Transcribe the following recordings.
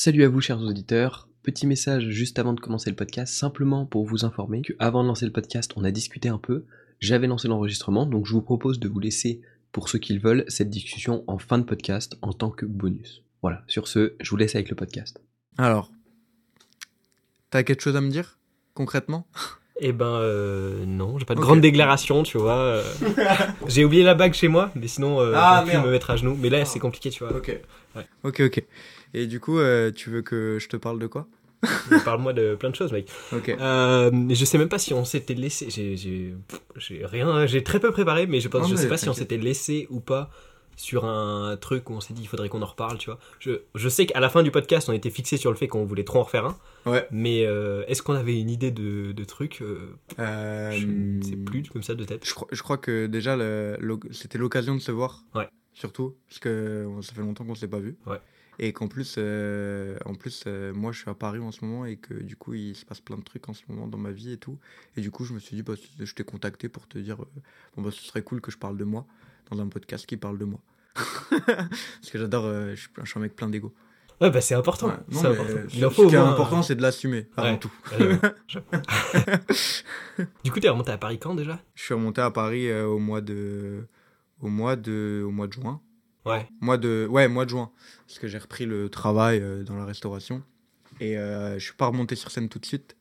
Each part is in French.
Salut à vous chers auditeurs, petit message juste avant de commencer le podcast, simplement pour vous informer que avant de lancer le podcast, on a discuté un peu, j'avais lancé l'enregistrement, donc je vous propose de vous laisser, pour ceux qui le veulent, cette discussion en fin de podcast en tant que bonus. Voilà, sur ce, je vous laisse avec le podcast. Alors, t'as quelque chose à me dire concrètement? Eh ben euh, non, j'ai pas de grande déclaration, tu vois. euh. j'ai oublié la bague chez moi, mais sinon euh, Ah, pu me mettre à genoux. Mais là c'est compliqué, tu vois. Ok. Ouais. Ok, ok. Et du coup, euh, tu veux que je te parle de quoi? Parle-moi de plein de choses, mec. Ok. Euh, je sais même pas si on s'était laissé. J'ai, rien, j'ai très peu préparé, mais je pense, Non, je sais pas si on s'était laissé ou pas sur un truc où on s'est dit il faudrait qu'on en reparle, tu vois. Je, je sais qu'à la fin du podcast, on était fixé sur le fait qu'on voulait trop en refaire un. Ouais. Mais euh, est-ce qu'on avait une idée de, de truc euh, Euh, Je ne sais plus comme ça de tête. Je crois, je crois que déjà, c'était l'occasion de se voir. Ouais. Surtout, parce que ça fait longtemps qu'on s'est pas vu. Ouais. Et qu'en plus, euh, en plus euh, moi, je suis à Paris en ce moment et que du coup, il se passe plein de trucs en ce moment dans ma vie et tout. Et du coup, je me suis dit, bah, je t'ai contacté pour te dire, euh, bon, bah, ce serait cool que je parle de moi dans un podcast qui parle de moi. parce que j'adore, euh, je, suis, je suis un mec plein d'ego. Ouais, bah c'est important. Ouais. Non, c'est mais, important. euh, Il en ce faut qui est moins- important, c'est de l'assumer avant Ouais. tout. Du coup, t'es remonté à Paris quand déjà? Je suis remonté à Paris euh, au mois de, au mois de, au mois de juin. Ouais. Mois de, ouais, mois de juin, parce que j'ai repris le travail euh, dans la restauration et euh, je suis pas remonté sur scène tout de suite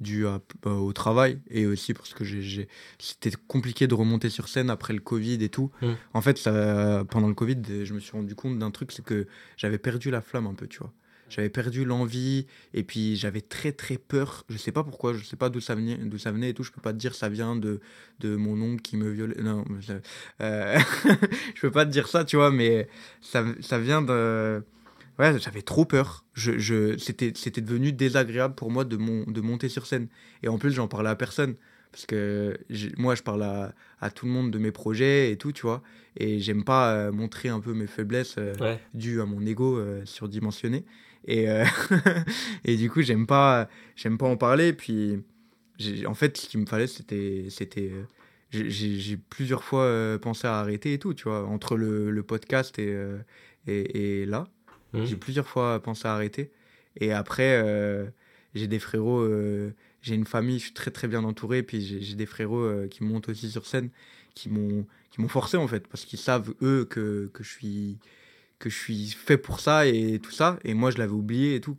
dû à- euh, au travail et aussi parce que j'ai, c'était compliqué de remonter sur scène après le Covid et tout. Mm. En fait, ça, pendant le Covid, je me suis rendu compte d'un truc, c'est que j'avais perdu la flamme un peu, tu vois. J'avais perdu l'envie et puis j'avais très très peur. Je sais pas pourquoi, je sais pas d'où ça venait, d'où ça venait et tout. Je peux pas te dire ça vient de de mon oncle qui me violait. Non, ça- euh, je peux pas te dire ça, tu vois, mais ça ça vient de ouais, j'avais trop peur. Je, je c'était c'était devenu désagréable pour moi de mon de monter sur scène et en plus j'en parlais à personne parce que moi je parle à, à tout le monde de mes projets et tout, tu vois, et j'aime pas euh, montrer un peu mes faiblesses. euh, Ouais. dû à mon ego euh, surdimensionné et et du coup j'aime pas j'aime pas en parler puis en fait ce qu'il me fallait c'était c'était j'ai- plusieurs fois pensé à arrêter et tout tu vois entre le, le podcast et, et et là Mhm. j'ai plusieurs fois pensé à arrêter. Et après euh, j'ai des frérots euh, j'ai une famille je suis très très bien entouré. Puis j'ai des frérots euh, qui montent aussi sur scène qui m'ont forcé en fait. Parce qu'ils savent eux que que je suis que je suis fait pour ça et tout ça. Et moi je l'avais oublié et tout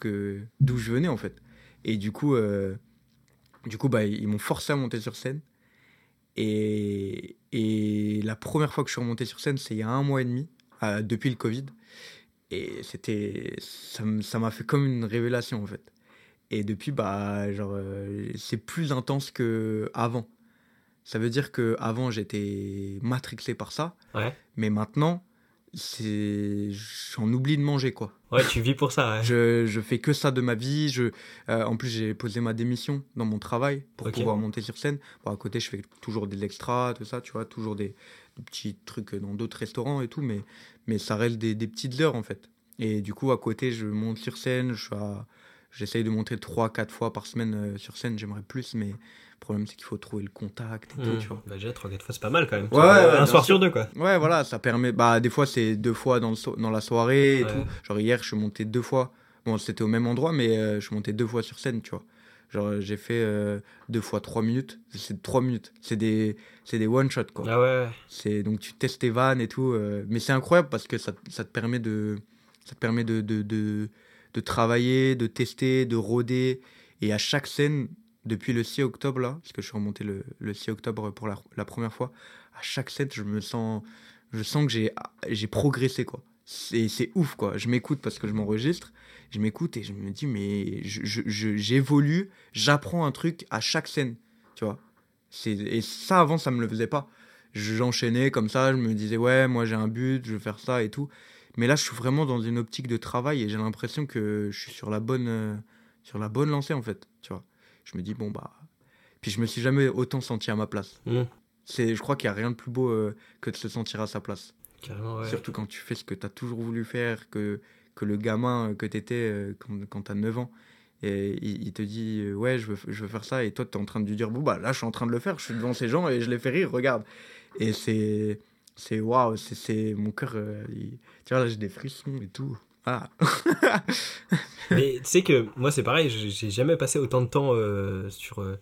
d'où je venais en fait. Et du coup euh, du coup bah ils m'ont forcé à monter sur scène. Et et la première fois que je suis remonté sur scène c'est il y a un mois et demi depuis le covid et c'était ça m'a fait comme une révélation en fait et depuis bah genre euh, c'est plus intense que avant ça veut dire que avant j'étais matrixé par ça Ouais. mais maintenant c'est j'en oublie de manger quoi Ouais, tu vis pour ça. Ouais. je, je fais que ça de ma vie je euh, en plus j'ai posé ma démission dans mon travail pour pouvoir monter sur scène bon, à côté je fais toujours des extras tout ça tu vois toujours des, des petits trucs dans d'autres restaurants et tout mais mais ça reste des, des petites heures en fait et du coup à côté je monte sur scène je j'essaye de monter 3 4 fois par semaine euh, sur scène j'aimerais plus mais le problème c'est qu'il faut trouver le contact et tout tu vois Bah, déjà, 3 4 fois, c'est pas mal quand même. Ouais, ouais, un soir sur deux, quoi. Ouais, voilà, ça permet. Bah, des fois, c'est deux fois dans, le so- dans la soirée et Ouais. tout. Genre, hier, je suis monté deux fois. Bon, c'était au même endroit, mais euh, je suis monté deux fois sur scène, tu vois. Genre, j'ai fait euh, deux fois trois minutes. C'est trois minutes. C'est des, c'est des one-shot, quoi. Ah ouais, ouais. C'est, donc, tu testes tes vannes et tout. euh, mais c'est incroyable parce que ça, ça te permet de, ça te permet de, de, de, de travailler, de tester, de rôder. Et à chaque scène, depuis le 6 octobre, là, parce que je suis remonté le, le 6 octobre pour la, la première fois, à chaque scène, je me sens, je sens que j'ai, j'ai progressé, quoi. C'est, c'est ouf, quoi. Je m'écoute parce que je m'enregistre. Je m'écoute et je me dis, mais j'évolue, j'apprends un truc à chaque scène, tu vois. Et ça, avant, ça me le faisait pas. J'enchaînais comme ça, je me disais, ouais, moi j'ai un but, je veux faire ça et tout. Mais là, je suis vraiment dans une optique de travail et j'ai l'impression que je suis sur la bonne, euh, sur la bonne lancée, en fait, tu vois. Je me dis, bon, bah. Puis je me suis jamais autant senti à ma place. C'est, je crois qu'il n'y a rien de plus beau euh, que de se sentir à sa place. Ouais. Surtout quand tu fais ce que tu as toujours voulu faire, que, que le gamin que tu étais quand, quand tu as 9 ans. Et il, il te dit, euh, ouais, je veux, je veux faire ça. Et toi, tu es en train de lui dire, bon, bah là, je suis en train de le faire. Je suis devant ces gens et je les fais rire, regarde. Et c'est. C'est waouh, c'est- c'est mon cœur. euh, il- Tu vois, là, j'ai des frissons et tout. Ah. Mais tu sais que moi, c'est pareil, j'ai jamais passé autant de temps euh, sur. euh,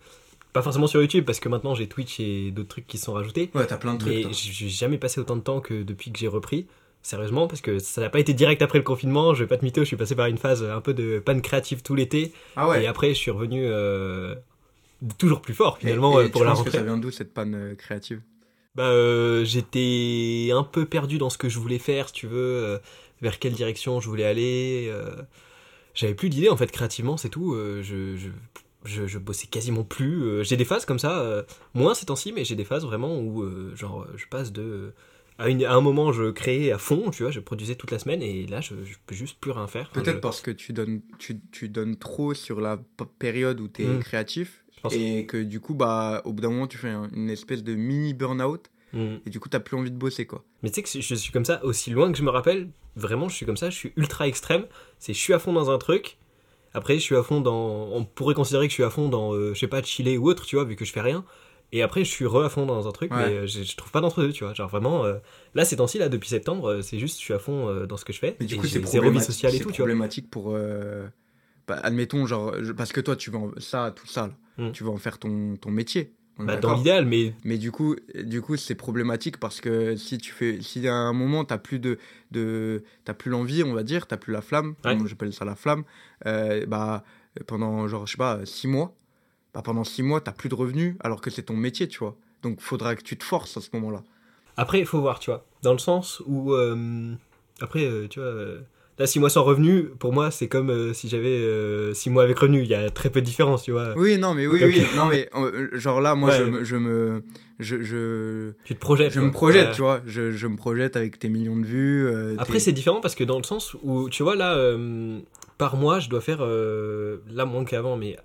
pas forcément sur YouTube, parce que maintenant j'ai Twitch et d'autres trucs qui sont rajoutés. Ouais, t'as plein de trucs. Mais j'ai jamais passé autant de temps que depuis que j'ai repris. Sérieusement, parce que ça n'a pas été direct après le confinement. Je vais pas te mytho, je suis passé par une phase un peu de panne créative tout l'été. Ah ouais. Et après, je suis revenu euh, toujours plus fort finalement Et- et euh, pour tu la que ça vient d'où cette panne euh, créative? Bah, euh, j'étais un peu perdu dans ce que je voulais faire, si tu veux, euh, vers quelle direction je voulais aller. J'avais plus d'idées en fait créativement, c'est tout. je, je, je, je bossais quasiment plus. euh, j'ai des phases comme ça, euh, moins ces temps-ci, mais j'ai des phases vraiment où euh, genre je passe de à, une- à un moment je créais à fond, tu vois, je produisais toute la semaine et là je, je peux juste plus rien faire. Enfin, Peut-être je- parce que tu donnes, tu, tu donnes trop sur la période où tu es Mm. créatif et que du coup, bah, au bout d'un moment, tu fais un- une espèce de mini burn-out Mm. et du coup, t'as plus envie de bosser quoi. Mais tu sais que je suis comme ça, aussi loin que je me rappelle, vraiment je suis comme ça, je suis ultra extrême. C'est je suis à fond dans un truc, après je suis à fond dans. On pourrait considérer que je suis à fond dans, euh, je sais pas, chiller ou autre, tu vois, vu que je fais rien. Et après je suis re à fond dans un truc, Ouais. mais euh, je, je trouve pas d'entre deux, tu vois. Genre vraiment, euh, là ces temps-ci, là depuis septembre, euh, c'est juste je suis à fond euh, dans ce que je fais. Mais du et coup, c'est problématique, et tout, tu vois. problématique pour. euh, bah, admettons, genre, je- parce que toi, tu veux en- ça, tout ça, là, Mm. tu vas en faire ton, ton métier. Bah, dans l'idéal, mais Mais du coup, du coup, c'est problématique parce que si tu fais, si à un moment t'as plus de, de t'as plus l'envie, on va dire, t'as plus la flamme, Ouais. j'appelle ça la flamme, bah pendant genre je sais pas six mois, bah pendant six mois t'as plus de revenus alors que c'est ton métier, tu vois. Donc faudra que tu te forces à ce moment-là. Après, il faut voir, tu vois. Dans le sens où. euh, après, euh, tu vois. euh, là, 6 mois sans revenu, pour moi, c'est comme euh, si j'avais 6 mois avec revenu. Il y a très peu de différence, tu vois. Oui, non, mais oui, oui, non, mais euh, genre là, moi, Ouais. je, me, je me, je, je, Tu te projettes. je quoi. me projette, Ouais. tu vois. Je, je me projette avec tes millions de vues. euh, Après, c'est différent parce que dans le sens où, tu vois, là, euh, par mois, je dois faire. euh, là, moins qu'avant, mais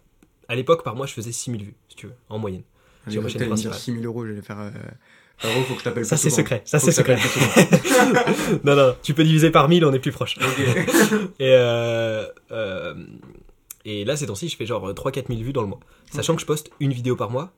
à l'époque, par mois, je faisais 6000 vues, si tu veux, en moyenne. Allez, sur ma chaîne principale. 6 000 euros, j'allais faire. Euh... Frérot, faut que je t'appelle Ça, c'est secret. Ça, c'est je secret. non, non, tu peux diviser par 1000, on est plus proche. Et, euh, euh, et là, ces temps-ci, je fais genre 3-4 000 vues dans le mois. Sachant que je poste une vidéo par mois,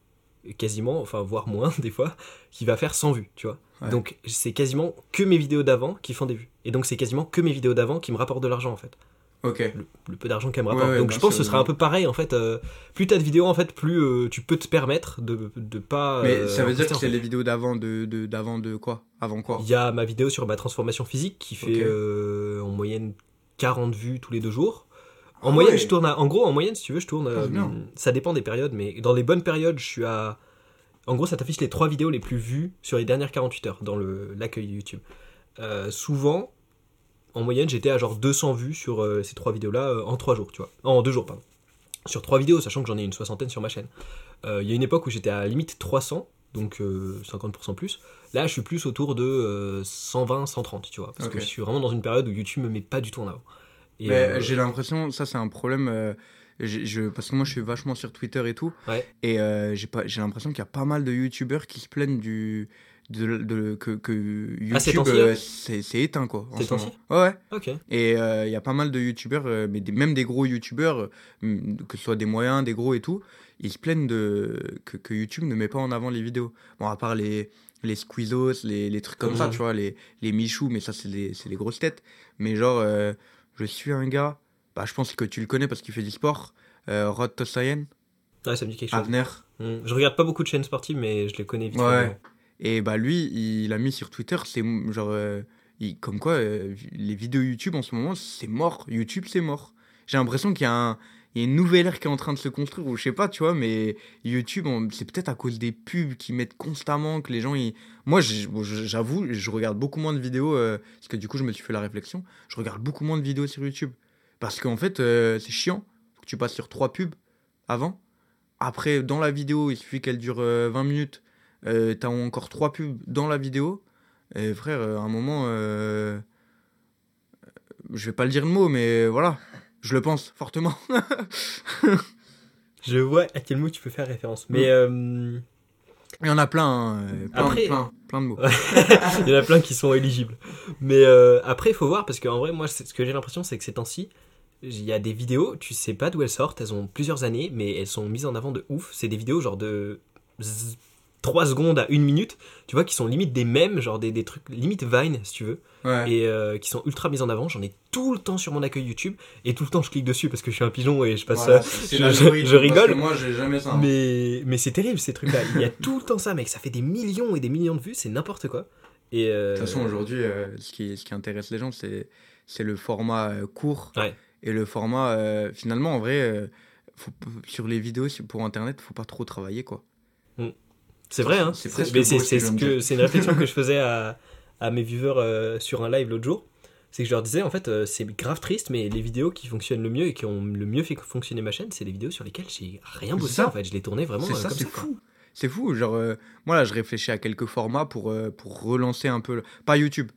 quasiment, enfin, voire moins des fois, qui va faire 100 vues, tu vois. Ouais. Donc, c'est quasiment que mes vidéos d'avant qui font des vues. Et donc, c'est quasiment que mes vidéos d'avant qui me rapportent de l'argent, en fait. Ok. Le, le peu d'argent qu'elles me Ouais, ouais, donc, je pense que ce sera un peu pareil, en fait. euh, plus t'as de vidéos, en fait, plus euh, tu peux te permettre de, de pas. Mais euh, ça veut dire que c'est les vidéos d'avant de, de, d'avant de quoi? Avant quoi? Il y a ma vidéo sur ma transformation physique qui fait en moyenne 40 vues tous les deux jours. En Ah moyenne, ouais. je tourne à, en gros, en moyenne, si tu veux, je tourne. Ah, ça dépend des périodes, mais dans les bonnes périodes, je suis à. En gros, ça t'affiche les trois vidéos les plus vues sur les dernières 48 heures dans le- l'accueil YouTube. Souvent, en moyenne, j'étais à genre 200 vues sur euh, ces trois vidéos-là euh, en trois jours, tu vois. En deux jours, pardon. Sur trois vidéos, sachant que j'en ai une soixantaine sur ma chaîne. Euh, Il y a une époque où j'étais à la limite 300, donc euh, 50% plus. Là, je suis plus autour de euh, 120, 130, tu vois. Parce que je suis vraiment dans une période où YouTube me met pas du tout en avant. J'ai l'impression, ça c'est un problème, je, parce que moi je suis vachement sur Twitter et tout, Ouais. et j'ai l'impression qu'il y a pas mal de youtubeurs qui se plaignent du, de, de- que, que YouTube Ah, temps-ci, euh, c'est éteint quoi. en ce moment. Ouais, ouais. Ok. Et euh, il y a pas mal de youtubeurs, euh, mais des- même des gros youtubeurs, que ce soit des moyens, des gros et tout, ils se plaignent de, que, que YouTube ne met pas en avant les vidéos. Bon, à part les, les Squeezos, les, les trucs comme ça, tu vois, les, les Michou, mais ça, c'est les grosses têtes. Mais genre, je suis un gars, bah, je pense que tu le connais parce qu'il fait du sport, Rod Tosayen, Ouais, ça me dit quelque chose. Avner. Hmm. Je regarde pas beaucoup de chaînes sportives, mais je les connais vite. Ouais. Et bah lui, il a mis sur Twitter, c'est genre, euh, comme quoi, euh, les vidéos YouTube en ce moment, c'est mort. YouTube, c'est mort. J'ai l'impression qu'il y a un, une nouvelle ère qui est en train de se construire, ou je sais pas, tu vois, mais YouTube, c'est peut-être à cause des pubs qui mettent constamment, que les gens, moi, j'avoue, je regarde beaucoup moins de vidéos, euh, parce que du coup, je me suis fait la réflexion, je regarde beaucoup moins de vidéos sur YouTube. Parce qu'en fait, c'est chiant. Tu passes sur trois pubs avant. Après, dans la vidéo, il suffit qu'elle dure euh, 20 minutes. Euh, T'as encore trois pubs dans la vidéo. Et frère, euh, à un moment, euh, je vais pas le dire le mot, mais voilà, je le pense fortement. Je vois à quel mot tu peux faire référence. Mais euh, Il y en a plein, hein, euh, plein, Après- plein, plein de mots. il y en a plein qui sont éligibles. Mais après, il faut voir, parce qu'en vrai, moi, ce que j'ai l'impression, c'est que ces temps-ci, il y a des vidéos, tu sais pas d'où elles sortent, elles ont plusieurs années, mais elles sont mises en avant de ouf. C'est des vidéos genre de 3 secondes à 1 minute, tu vois, qui sont limite des mèmes, genre des, des trucs limite Vine, si tu veux, Ouais. et euh, qui sont ultra mis en avant. J'en ai tout le temps sur mon accueil YouTube, et tout le temps je clique dessus parce que je suis un pigeon et je passe Voilà, euh, je- je rigole. Moi, j'ai jamais ça. hein. Mais, mais c'est terrible ces trucs-là. Il y a tout le temps ça, mec. Ça fait des millions et des millions de vues, c'est n'importe quoi. Et euh, De toute façon, aujourd'hui, euh, ce, qui, ce qui intéresse les gens, c'est, c'est le format court. Ouais. Et le format, finalement, en vrai, faut, sur les vidéos pour Internet, faut pas trop travailler, quoi. C'est vrai, hein. C'est ce c'est que une réflexion que je faisais à, à mes viewers euh, sur un live l'autre jour. C'est que je leur disais, en fait, euh, c'est grave triste, mais les vidéos qui fonctionnent le mieux et qui ont le mieux fait fonctionner ma chaîne, c'est les vidéos sur lesquelles j'ai rien bossé, ça. en fait. Je les tournais vraiment c'est euh, ça, comme fou. C'est fou. Genre, euh, moi, là, je réfléchis à quelques formats pour, pour relancer un peu. le- Pas YouTube.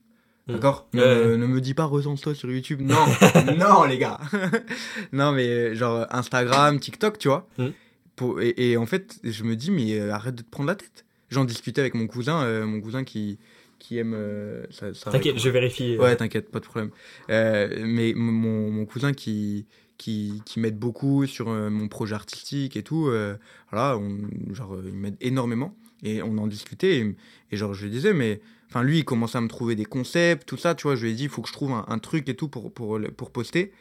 Mm. D'accord? Ne, me dis pas relance-toi sur YouTube. Non, non, les gars. non, mais genre Instagram, TikTok, tu vois. Mm. Pour, et, et en fait, je me dis, mais euh, arrête de te prendre la tête. J'en discutais avec mon cousin, euh, mon cousin qui, qui aime. euh, ça, ça T'inquiète, je vérifie. Ouais, t'inquiète, pas de problème. Mais mon, mon cousin qui, qui, qui m'aide beaucoup sur mon projet artistique et tout, voilà, on, genre, il m'aide énormément. Et on en discutait, et, et genre, je lui disais, mais. Enfin, lui, il commençait à me trouver des concepts, tout ça, tu vois. Je lui ai dit, il faut que je trouve un, un truc et tout pour, pour, pour poster.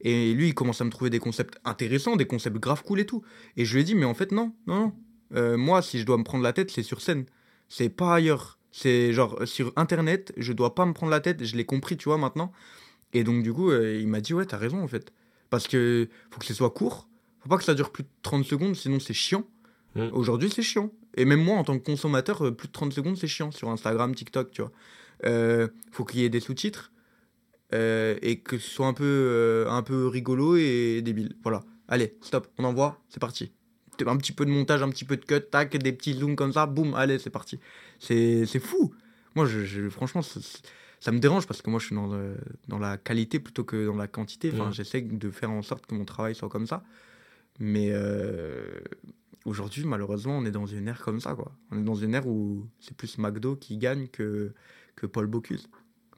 Et lui, il commence à me trouver des concepts intéressants, des concepts grave cool et tout. Et je lui ai dit, mais en fait, non, non, non. Euh, moi, si je dois me prendre la tête, c'est sur scène. C'est pas ailleurs. C'est genre sur internet, je dois pas me prendre la tête, je l'ai compris, tu vois, maintenant. Et donc, du coup, euh, il m'a dit, ouais, t'as raison, en fait. Parce que faut que ce soit court, faut pas que ça dure plus de 30 secondes, sinon c'est chiant. Mm. Aujourd'hui, c'est chiant. Et même moi, en tant que consommateur, euh, plus de 30 secondes, c'est chiant sur Instagram, TikTok, tu vois. Euh, faut qu'il y ait des sous-titres euh, et que ce soit un peu, euh, un peu rigolo et débile. Voilà. Allez, stop, on envoie, c'est parti. Un petit peu de montage, un petit peu de cut, tac, des petits zooms comme ça, boum, allez, c'est parti. C'est c'est fou. Moi, je, je- franchement, ça, ça me dérange parce que moi, je suis dans, le- dans la qualité plutôt que dans la quantité. Enfin, j'essaie de faire en sorte que mon travail soit comme ça. Mais euh, aujourd'hui, malheureusement, on est dans une ère comme ça, quoi. On est dans une ère où c'est plus McDo qui gagne que, que Paul Bocuse.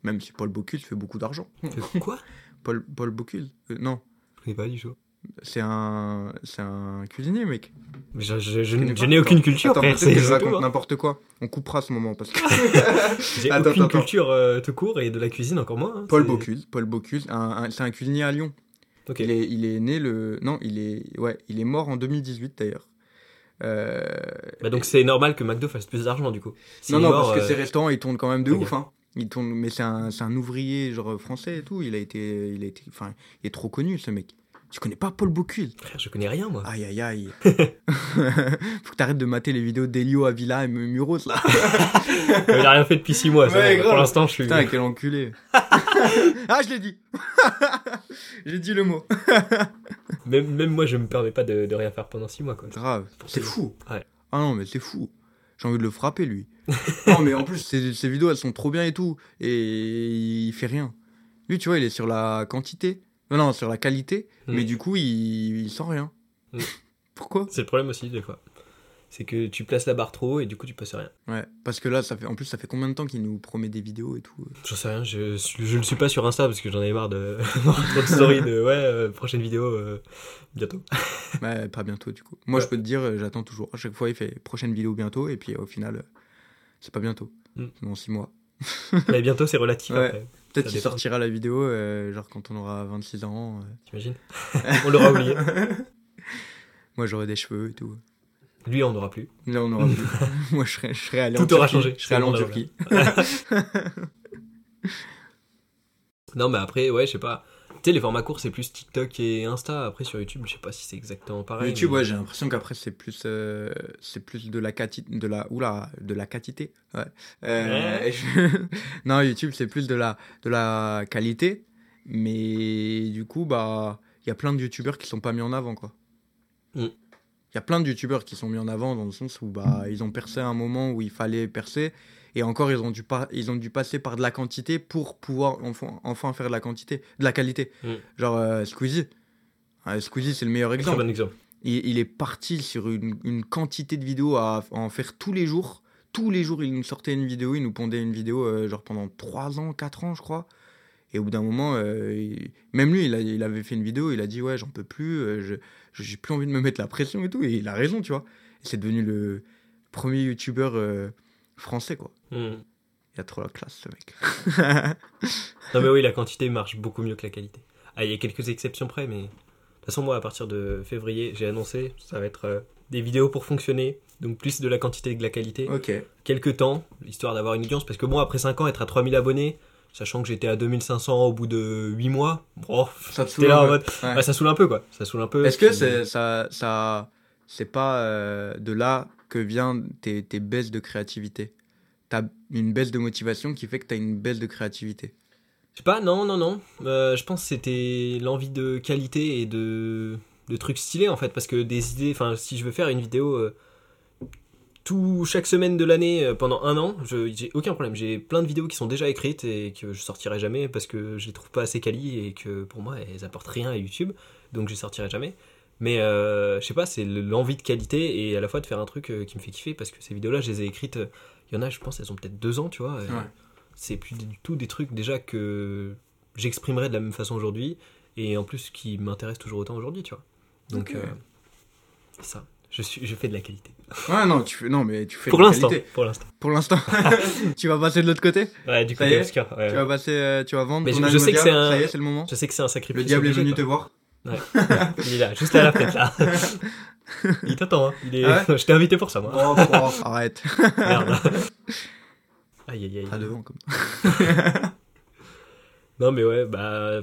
Même si Paul Bocuse fait beaucoup d'argent. Que- Quoi? Paul, Paul Bocuse euh, Non, Je connais pas du tout. c'est un, c'est un cuisinier, mec. Mais Je, n'ai aucune culture, Attends, peut-être que je raconte n'importe quoi. On coupera ce moment parce que J'ai Attends, aucune attends. culture euh, tout court et de la cuisine encore moins. hein. Paul C'est- Bocuse, Paul Bocuse, un- un- c'est un cuisinier à Lyon. Il, est, il est né le. Non, il est, ouais, il est mort en 2018 d'ailleurs. Euh, Bah donc c'est normal que McDo fasse plus d'argent du coup. Non, non, mort, parce que euh, ces restaurants ils tournent quand même de ouf. Hein. Ils tournent, mais c'est un, c'est un ouvrier genre français et tout. Il a été, il a été, enfin, il est trop connu ce mec. Tu connais pas Paul Bocuse? Frère, je connais rien moi. Aïe aïe aïe. Faut que t'arrêtes de mater les vidéos d'Elio Avila et Muros là. Il a rien fait depuis 6 mois. c'est Ouais. Pour l'instant, je suis. Putain, quel enculé. ah, je l'ai dit. J'ai dit le mot. Même, même moi, je me permets pas de, de rien faire pendant 6 mois quoi. Grave. C'est fou. Ouais. Ah non, mais c'est fou. J'ai envie de le frapper, lui. non, mais en plus, ces, ces vidéos, elles sont trop bien et tout. Et il fait rien. Lui, tu vois, il est sur la quantité. Non, non, sur la qualité. Mm. Mais du coup, il, il sent rien. Mm. Pourquoi? C'est le problème aussi des fois. C'est que tu places la barre trop haut et du coup tu passes rien. Ouais, parce que là, ça fait, en plus, ça fait combien de temps qu'il nous promet des vidéos et tout J'en sais rien, je, je ne suis pas sur Insta parce que j'en ai marre de trop de stories de ouais, euh, prochaine vidéo euh, bientôt. Ouais, pas bientôt, du coup. Moi, Ouais. je peux te dire, euh, j'attends toujours. À chaque fois, il fait prochaine vidéo bientôt. Et puis, au final, euh, c'est pas bientôt. Mm. Dans 6 mois. Mais bientôt c'est relatif Ouais. après, Peut-être qu'il sortira la vidéo, euh, genre quand on aura 26 ans. euh. t'imagines? On l'aura oublié. Moi, j'aurai des cheveux et tout. Lui, on n'aura plus. Là, on aura plus. Moi, je serais, je serais allé en Tout aura Turquie. changé. Je serais allé en Turquie. Non, mais après, ouais, je sais pas. Tu sais, les formats courts, c'est plus TikTok et Insta. Après, sur YouTube, je sais pas si c'est exactement pareil. YouTube, mais- ouais, j'ai l'impression qu'après, c'est plus, euh, c'est plus de la quantité, de la, oula, de la quantité. Ouais. Euh, Ouais. je- non, YouTube, c'est plus de la, de la qualité. Mais du coup, bah, il y a plein de YouTubeurs qui sont pas mis en avant, quoi. Mm. Il y a plein de YouTubeurs qui sont mis en avant dans le sens où, bah, ils ont percé à un moment où il fallait percer. Et encore, ils ont dû, pas, ils ont dû passer par de la quantité pour pouvoir enfin, enfin faire de la quantité, de la qualité. Mm. Genre euh, Squeezie. Ouais, Squeezie, c'est le meilleur exemple bon exemple. il, il est parti sur une, une quantité de vidéos à, à en faire tous les jours. Tous les jours, il nous sortait une vidéo, il nous pondait une vidéo, euh, genre pendant 3 ans, 4 ans, je crois. Et au bout d'un moment, euh, il- même lui, il, a- il avait fait une vidéo, il a dit Ouais, j'en peux plus, euh, je- j'ai plus envie de me mettre la pression et tout. Et il a raison, tu vois. Et c'est devenu le, premier youtubeur euh, français, quoi. Hmm. Il a trop la classe, ce mec. Non mais oui, la quantité marche beaucoup mieux que la qualité. Ah, il y a quelques exceptions près, mais de toute façon, moi, à partir de février, j'ai annoncé, ça va être euh, des vidéos pour fonctionner, donc plus de la quantité que de la qualité. ok. Quelques temps, histoire d'avoir une audience, parce que bon, après 5 ans, être à 3000 abonnés, sachant que j'étais à 2500 au bout de 8 mois, bon, Ça te j'étais saoule un peu. mode, Ouais. ça saoule un peu quoi, ça saoule un peu. Est-ce que c'est ça, ça c'est pas euh, de là que vient tes, tes baisses de créativité? T'as une baisse de motivation qui fait que t'as une baisse de créativité? Je sais pas, non, non, non. Euh, je pense que c'était l'envie de qualité et de, de trucs stylés en fait. Parce que des idées, enfin, si je veux faire une vidéo euh, tout, chaque semaine de l'année euh, pendant un an, j'ai aucun problème. J'ai plein de vidéos qui sont déjà écrites et que je sortirai jamais parce que je les trouve pas assez quali et que pour moi elles apportent rien à YouTube. Donc je les sortirai jamais. Mais euh, je sais pas, c'est le- l'envie de qualité et à la fois de faire un truc euh, qui me fait kiffer parce que ces vidéos-là, je les ai écrites. Il y en a, je pense, elles ont peut-être deux ans, tu vois. Ouais. C'est plus du tout des trucs déjà que j'exprimerais de la même façon aujourd'hui et en plus qui m'intéressent toujours autant aujourd'hui, tu vois. Donc, euh, ça. Je, suis, je fais de la qualité. Ouais, non, tu fais, non, mais tu fais Pour de la qualité. Pour l'instant. Pour l'instant. tu vas passer de l'autre côté Ouais, du est obscur, ouais. Tu vas passer, euh, tu vas vendre Mais ton je- sais que c'est un- Ça y est, c'est le moment. Je sais que c'est un sacrifice. Le diable est venu quoi. te voir. Il est là, juste à la fête là. Il t'attend, hein. Il est... Ah je t'ai invité pour ça, moi. Oh, oh, arrête. Merde. Aïe aïe aïe. Pas devant comme. Non, mais ouais, bah.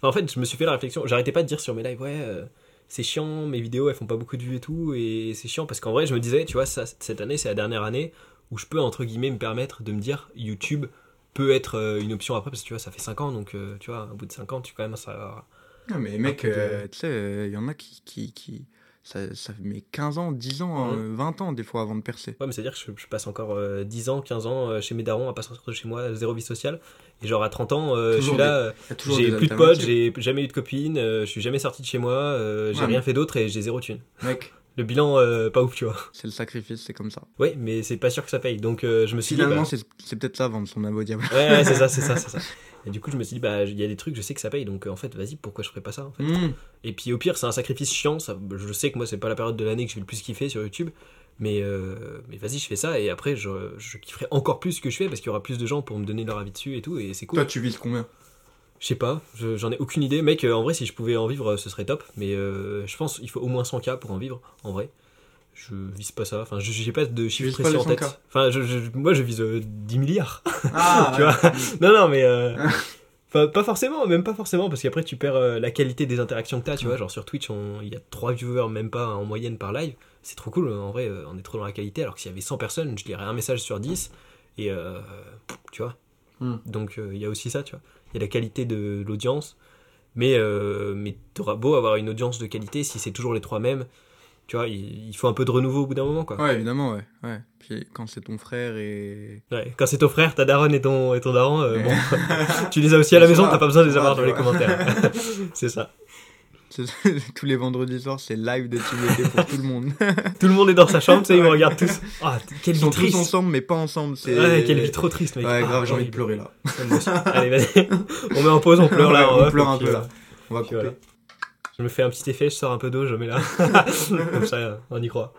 Enfin, en fait, je me suis fait la réflexion. J'arrêtais pas de dire sur mes lives, ouais, euh, c'est chiant, mes vidéos elles font pas beaucoup de vues et tout. Et c'est chiant parce qu'en vrai, je me disais, tu vois, ça, cette année, c'est la dernière année où je peux, entre guillemets, me permettre de me dire, YouTube peut être euh, une option après parce que tu vois, ça fait 5 ans. Donc, euh, tu vois, au bout de 5 ans, tu quand même ça. Non, mais mec, euh, tu sais, il y en a qui. qui, qui... Ça, ça met 15 ans, 10 ans, Mhm. euh, 20 ans des fois avant de percer. Ouais, mais c'est-à-dire que je, je passe encore euh, 10 ans, 15 ans euh, chez mes darons à pas sortir de chez moi, zéro vie sociale. Et genre à 30 ans, euh, je suis là. J'ai plus de potes, j'ai jamais eu de copine, je suis jamais sorti de chez moi, j'ai Ouais, rien mais- fait d'autre et j'ai zéro thune. Mec, Le bilan, pas ouf, tu vois. c'est le sacrifice, c'est comme ça. Ouais, mais c'est pas sûr que ça paye. Donc je me suis Finalement, dit. c'est c'est peut-être ça, vendre son au diable. bah, Ouais, ouais, c'est ça, c'est ça, c'est ça. Et du coup, je me suis dit, bah, il y a des trucs, je sais que ça paye, donc euh, en fait, vas-y, pourquoi je ferais pas ça en fait Mhm. Et puis au pire, c'est un sacrifice chiant, ça, je sais que moi, c'est pas la période de l'année que je vais le plus kiffer sur YouTube, mais, euh, mais vas-y, je fais ça, et après, je, je kifferai encore plus ce que je fais parce qu'il y aura plus de gens pour me donner leur avis dessus et tout, et c'est cool. Toi, tu vises combien? Je sais pas, je- j'en ai aucune idée. Mec, euh, en vrai, si je pouvais en vivre, ce serait top. Mais euh, je pense qu'il faut au moins 100K pour en vivre, en vrai. Je vise pas ça. Enfin, je- j'ai pas de chiffre vises pas précis en tête. 100K? Enfin, je- je- moi, je vise euh, 10 milliards. Ah, Tu ouais. Non, non, mais. euh, Enfin, pas forcément, même pas forcément, parce qu'après tu perds euh, la qualité des interactions que tu Ouais. vois. Genre sur Twitch, il y a 3 viewers, même pas en moyenne par live. C'est trop cool, en vrai, euh, on est trop dans la qualité. Alors que s'il y avait 100 personnes, je lirais un message sur 10, et euh, tu vois. Hmm. Donc euh, il y a aussi ça, tu vois. Il y a la qualité de l'audience, mais, euh, mais t'auras beau avoir une audience de qualité, si c'est toujours les trois mêmes, tu vois, il, il faut un peu de renouveau au bout d'un moment, quoi. Ouais, évidemment, ouais. ouais. Puis quand c'est ton frère et. Ouais, Quand c'est ton frère, ta daronne et ton, et ton daron, euh, bon, tu les as aussi à la maison, t'as pas besoin de les avoir là, dans les commentaires. c'est ça. Tous les vendredis soirs, c'est live de TVT pour tout le monde. Tout le monde est dans sa chambre, tu sais, ils me regardent tous. Ah, quelle Ils vie sont tous triste. ensemble, mais pas ensemble. C'est... Ouais, quelle vie trop triste, mec. Ouais, Ah, grave, j'ai envie de pleurer là. Allez, vas-y. On met en pause, on pleure là. Ouais, on pleure un peu là. On va couper. voilà. Je me fais un petit effet, je sors un peu d'eau, je mets là. Comme ça, on y croit.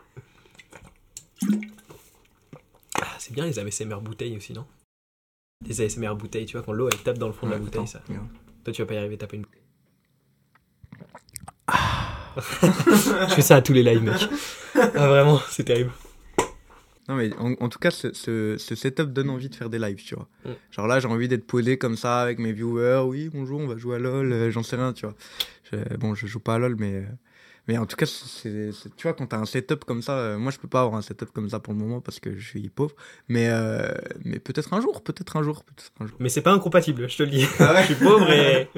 Ah, c'est bien les ASMR bouteilles aussi, non? Les ASMR bouteilles, tu vois, quand l'eau elle tape dans le fond de la bouteille, attends, ça. Toi, tu vas pas y arriver, taper une bouteille. je fais ça à tous les lives, mec. Ah, vraiment, c'est terrible. Non, mais en, en tout cas, ce, ce, ce setup donne envie de faire des lives, tu vois. Mm. Genre là, j'ai envie d'être posé comme ça avec mes viewers. Oui, bonjour, on va jouer à LoL. euh, J'en sais rien, tu vois. Je- bon, je joue pas à LoL, mais. euh, Mais en tout cas, c'est, c'est- tu vois, quand t'as un setup comme ça, euh, moi je peux pas avoir un setup comme ça pour le moment parce que je suis pauvre. Mais, mais peut-être un jour, peut-être un jour, peut-être un jour. Mais c'est pas incompatible, je te le dis. Ah ouais je suis pauvre et.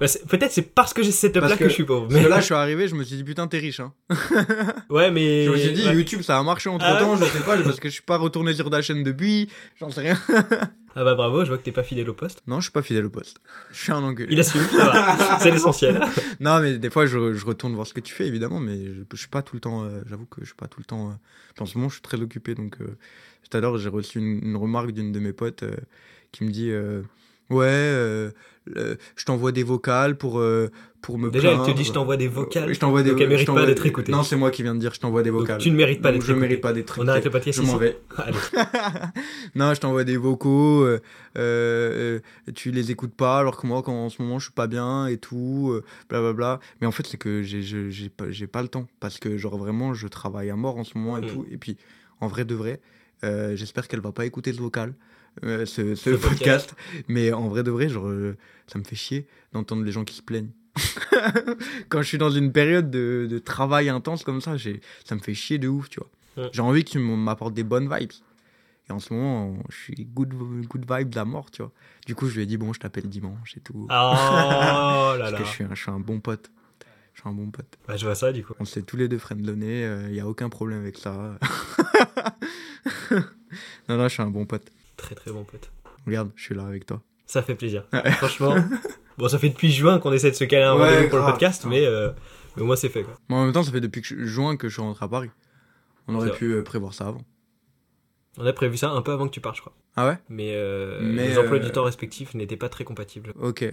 Bah, Peut-être c'est parce que j'ai ce setup là Parce que, que- je suis pauvre. Parce que là, je suis arrivé, je me suis dit, putain, t'es riche, hein. Ouais, mais. Je me suis dit, ouais. YouTube, ça a marché entre Ah temps, ouais. je sais pas, parce que je suis pas retourné sur ta chaîne depuis, j'en sais rien. Ah bah bravo, je vois que t'es pas fidèle au poste. Non, je suis pas fidèle au poste. Je suis un engueulé. Il assume, c'est l'essentiel. Non, mais des fois, je, je retourne voir ce que tu fais, évidemment, mais je, je suis pas tout le temps, euh, j'avoue que je suis pas tout le temps. euh, en ce moment, je suis très occupé, donc euh, tout à l'heure, j'ai reçu une, une remarque d'une de mes potes euh, qui me dit euh, Ouais, euh, euh, je t'envoie des vocales pour, euh, pour me Déjà, elle te plaindre. dit je t'envoie des vocales. Je t'envoie des donc elle je mérite pas d'être écoutée. Non, c'est moi qui viens de dire je t'envoie des Donc vocales. tu ne mérites pas d'être Je écouté. mérite pas d'être On arrête le podcast Je m'en vais. Non, je t'envoie des vocaux, euh, euh, tu les écoutes pas, alors que moi, quand en ce moment, je suis pas bien et tout, euh, blablabla. Mais en fait, c'est que j'ai je- j'ai pas, j'ai pas le temps, parce que, genre, vraiment, je travaille à mort en ce moment et Mm. tout. Et puis, en vrai de vrai, j'espère qu'elle va pas écouter ce vocal, euh, ce, ce Ce podcast. podcast. Mais en vrai de vrai, genre, euh, ça me fait chier d'entendre les gens qui se plaignent. quand je suis dans une période de, de travail intense comme ça, ça me fait chier de ouf, tu vois. J'ai envie que tu m'apportes des bonnes vibes. Et en ce moment, je suis good, good vibes à mort, tu vois. Du coup, je lui ai dit, bon, je t'appelle dimanche et tout. Oh là Parce là. que je suis, un, je suis un bon pote. Je suis un bon pote. Bah, je vois ça du coup. On s'est tous les deux friendlonné, il n'y a aucun problème avec ça. non, non, je suis un bon pote. Très très bon pote. Regarde, je suis là avec toi. Ça fait plaisir. Franchement. Bon, ça fait depuis juin qu'on essaie de se caler un Ouais, rendez-vous pour le podcast, mais, euh, mais au moins c'est fait quoi. Mais en même temps, ça fait depuis que juin que je suis rentré à Paris. On aurait pu euh, prévoir ça avant. On a prévu ça un peu avant que tu partes, je crois. Ah ouais? Mais, euh, Mais, les emplois euh, du temps respectifs n'étaient pas très compatibles. Ok.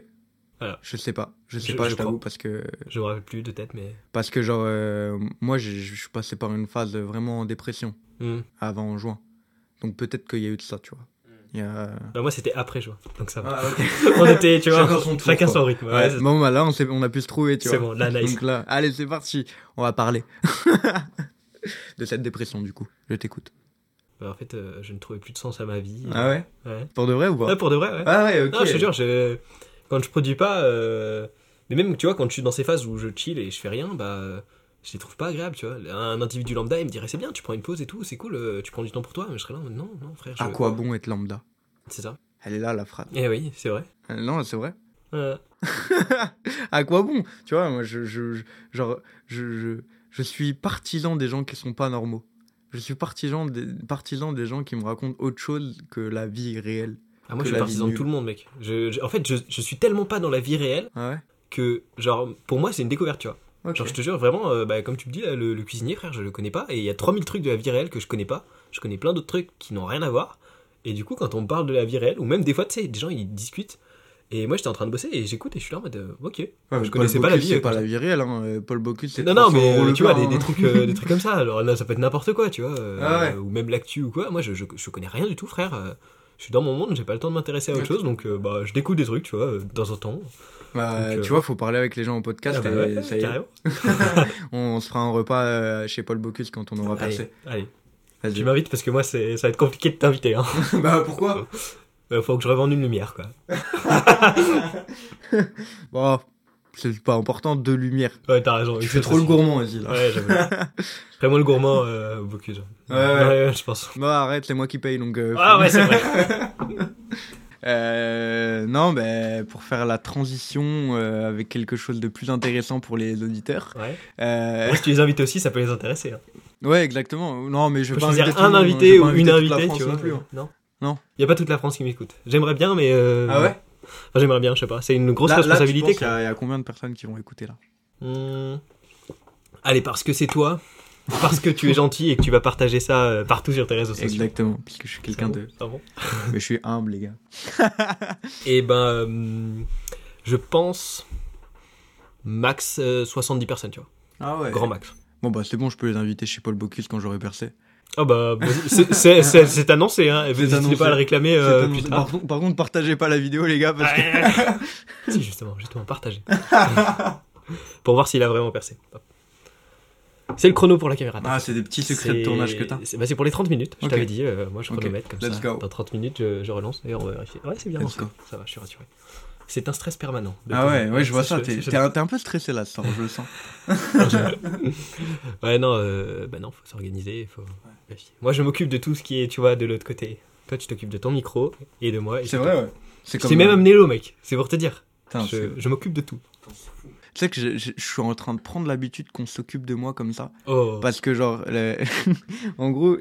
Voilà. Je sais pas. Je sais Je- pas, je t'avoue, parce que, Je me rappelle plus de tête, mais. parce que genre, euh, moi, je je suis passé par une phase vraiment en dépression Hmm. avant juin. Donc peut-être qu'il y a eu de ça, tu vois. Il y a... Bah, moi c'était après juin, donc ça va. Ah. On était, tu vois, Chacun son chacun son rythme. Ouais, Ouais, c'est- bon, bah là, on, a pu se trouver, tu c'est vois. bon, là, nice. Donc là, allez, c'est parti. On va parler de cette dépression, du coup. Je t'écoute. Bah, en fait, euh, je ne trouvais plus de sens à ma vie. Ah ouais? Ouais. Pour de vrai ou pas? Ouais, pour de vrai, ouais. Ah ouais, ok. Non, je te jure, je- quand je produis pas, euh, mais même, tu vois, quand je suis dans ces phases où je chill et je fais rien, bah, euh, je les trouve pas agréables, tu vois. Un individu lambda, il me dirait, c'est bien, tu prends une pause et tout, c'est cool, euh, tu prends du temps pour toi, mais je serais là, non, non, frère, je... À quoi bon être lambda? C'est ça. Elle est là, la phrase. Eh oui, c'est vrai. Euh, Non, c'est vrai. Euh, à quoi bon? Tu vois, moi, je, je, je- genre, je, je, je suis partisan des gens qui sont pas normaux. Je suis partisan des, partisan des gens qui me racontent autre chose que la vie réelle. Ah, moi, je suis partisan de tout le monde, mec. En fait, je, je suis tellement pas dans la vie réelle Ah ouais? que, genre, pour moi, c'est une découverte, tu vois. Genre, je te jure, vraiment, euh, bah, comme tu me dis, là, le, le cuisinier, frère, je le connais pas. Et il y a 3000 trucs de la vie réelle que je connais pas. Je connais plein d'autres trucs qui n'ont rien à voir. Et du coup, quand on me parle de la vie réelle, ou même des fois, tu sais, des gens, ils discutent. Et moi, j'étais en train de bosser et j'écoute et je suis là en mode, euh, ok. Ouais, je connaissais Paul pas la vie. C'est euh, pas comme la vie réelle, hein. euh, Paul Bocuse, c'est Non, non, 300 euros mais tu vois, des, des hein. trucs, euh, des trucs comme ça. Alors là, ça peut être n'importe quoi, tu vois. euh, Ah ouais. Ou même l'actu ou quoi. Moi, je, je, je connais rien du tout, frère. Euh, Je suis dans mon monde, j'ai pas le temps de m'intéresser à autre chose, donc euh, bah, je découvre des trucs, tu vois, euh, de temps en temps. Bah, Donc, euh, tu vois, faut parler avec les gens au podcast Ah bah et ouais, ça y est. carrément. On, se fera un repas euh, chez Paul Bocuse quand on aura percé. Allez, allez. Vas-y. Tu m'invites parce que moi, c'est, ça va être compliqué de t'inviter. Hein. bah pourquoi? Euh, faut que je revende une lumière, quoi. Bon, c'est pas important, deux lumières. Ouais, t'as raison. Tu il fais trop le gourmand, vas-y. Ouais, j'avoue. Vraiment le gourmand euh, Bocuse. Ouais, ouais. je pense. Non, arrête, c'est moi qui paye donc. euh, Ah ouais, c'est vrai. Euh, non, ben pour faire la transition euh, avec quelque chose de plus intéressant pour les auditeurs. Ouais. Euh, Ouais, si tu les invites aussi, ça peut les intéresser. Hein. ouais, exactement. Non, mais je vais pas un invité ou une invitée, France tu vois. non plus. hein. Non. Non. Il y a pas toute la France qui m'écoute. J'aimerais bien, mais. euh, Ah ouais? Enfin, j'aimerais bien, je sais pas. C'est une grosse Là- là, tu responsabilité. penses Il y, a combien de personnes qui vont écouter là? Hmm. Allez, parce que c'est toi, parce que tu es gentil et que tu vas partager ça euh, partout sur tes réseaux sociaux. Exactement, puisque je suis quelqu'un de. Ah bon Mais je suis humble, les gars. Et ben, euh, je pense max euh, 70 personnes, tu vois. Ah ouais. Grand max. Bon, bah c'est bon, je peux les inviter chez Paul Bocuse quand j'aurai percé. Ah bah, vas-y, c'est- annoncé, hein. N'hésitez pas à le réclamer euh, plus tard. par, contre, par contre, partagez pas la vidéo, les gars, parce que. si, justement, justement, partagez. pour voir s'il a vraiment percé. Hop. C'est le chrono pour la caméra. Ah, c'est des petits secrets de tournage que t'as. C'est bah, pour les 30 minutes, je t'avais dit. euh, moi, je chronomètre comme Let's ça. go. Dans 30 minutes, je, je relance et on va vérifier. Ouais, c'est bien lancé. Ça va, je suis rassuré. C'est un stress permanent. Ah ouais, ouais, je vois Ça, ça. T'es un, peu stressé là, soir, je le sens. ouais, non, euh, bah non, faut s'organiser, faut. Moi, je m'occupe de tout ce qui est, tu vois, de l'autre côté. Toi, tu t'occupes de ton micro et de moi. C'est vrai, ouais. C'est même amené l'eau, mec. C'est pour te dire. Je m'occupe de tout. Tu sais que je, je- je suis en train de prendre l'habitude qu'on s'occupe de moi comme ça. Oh. Parce que, genre, le- en gros,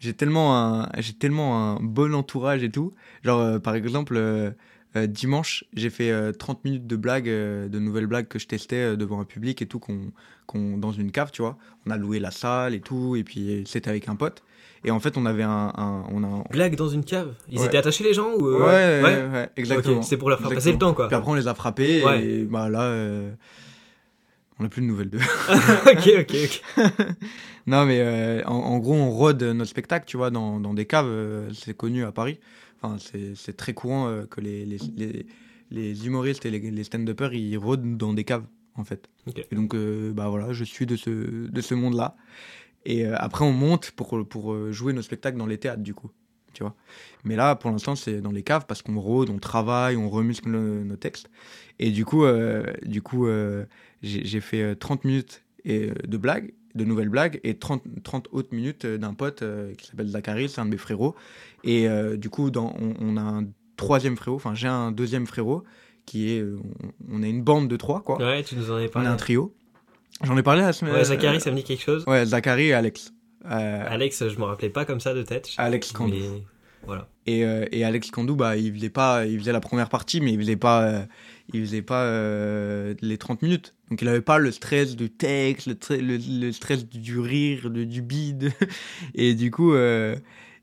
j'ai tellement, un, j'ai tellement un bon entourage et tout. Genre, euh, par exemple, euh, euh, dimanche, j'ai fait euh, 30 minutes de blagues, de nouvelles blagues que je testais devant un public et tout, qu'on, qu'on- dans une cave, tu vois. On a loué la salle et tout, et puis c'était avec un pote. Et en fait, on avait un. un- on a un- Blague dans une cave. Ils Ouais. étaient attachés les gens ou Ouais, euh, ouais, ouais, exactement. C'est pour leur faire passer le temps quoi. Puis après, on les a frappés, et bah là, euh, on n'a plus de nouvelles d'eux. ok, ok, ok. Non, mais euh, en, en gros, on rôde notre spectacle, tu vois, dans, dans des caves. c'est connu à Paris. Enfin, c'est très courant que les, les, les, les humoristes et les, les stand-uppers, ils rôdent dans des caves, en fait. Et donc, bah voilà, je suis de ce, de ce monde-là. Et euh, après, on monte pour, pour euh, jouer nos spectacles dans les théâtres, du coup. Tu vois. Mais là, pour l'instant, c'est dans les caves parce qu'on rôde, on travaille, on remuscle nos, nos textes. Et du coup, euh, du coup euh, j'ai fait euh, 30 minutes et, de blagues, de nouvelles blagues, et 30, 30 autres minutes d'un pote euh, qui s'appelle Zachary, c'est un de mes frérots. Et du coup, dans, on, on a un troisième frérot, enfin, j'ai un deuxième frérot qui est. on, on est une bande de trois, quoi. Ouais, tu nous en avais on parlé. est un trio. J'en ai parlé la semaine Ouais, Zachary, ça me dit quelque chose. Ouais, Zachary et Alex. Euh, Alex, je me rappelais pas comme ça de tête. Alex Candou. Mais voilà. Et, euh, et Alex Candou, bah, il faisait pas, il faisait la première partie, mais il faisait pas, euh, il faisait pas les 30 minutes. Donc il avait pas le stress du texte, le, le, le stress du rire, de- du bide. Et du coup,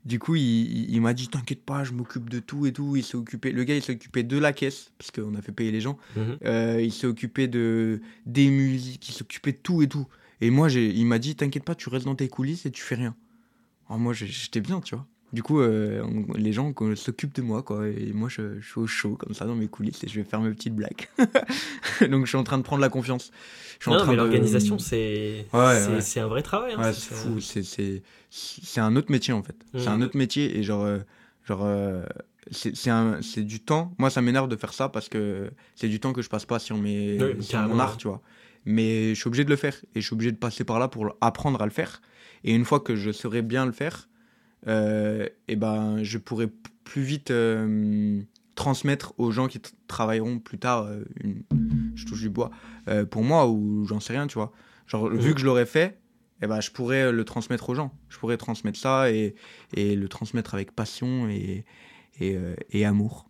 du coup, il, m'a dit t'inquiète pas, je m'occupe de tout et tout. Il s'est occupé, le gars, il s'est occupé de la caisse parce qu'on a fait payer les gens. Mhm. Euh, il s'est occupé de des musiques, il s'est occupé de tout et tout. Et moi, j'ai, il m'a dit t'inquiète pas, tu restes dans tes coulisses et tu fais rien. Alors moi, j'étais bien, tu vois. Du coup, euh, les gens s'occupent de moi, quoi. Et moi, je, je suis au chaud, comme ça, dans mes coulisses, et je vais faire mes petites blagues. Donc, je suis en train de prendre la confiance. Je suis en Non, train mais de- l'organisation, c'est Ouais, un vrai travail. hein, Ouais, c'est- fou. C'est, un autre métier, en fait. C'est un Mhm. autre métier, et genre, euh, genre euh, c'est, du temps. Moi, ça m'énerve de faire ça parce que c'est du temps que je passe pas sur, mes, Oui, sur mon art, tu vois. Mais je suis obligé de le faire, et je suis obligé de passer par là pour apprendre à le faire. Et une fois que je saurais bien le faire, et ben, je pourrais plus vite euh, transmettre aux gens qui travailleront plus tard, euh, je touche du bois, euh, pour moi, ou j'en sais rien, tu vois. Genre, vu que je l'aurais fait, eh ben, je pourrais le transmettre aux gens. Je pourrais transmettre ça et, et le transmettre avec passion et, et, euh, et amour.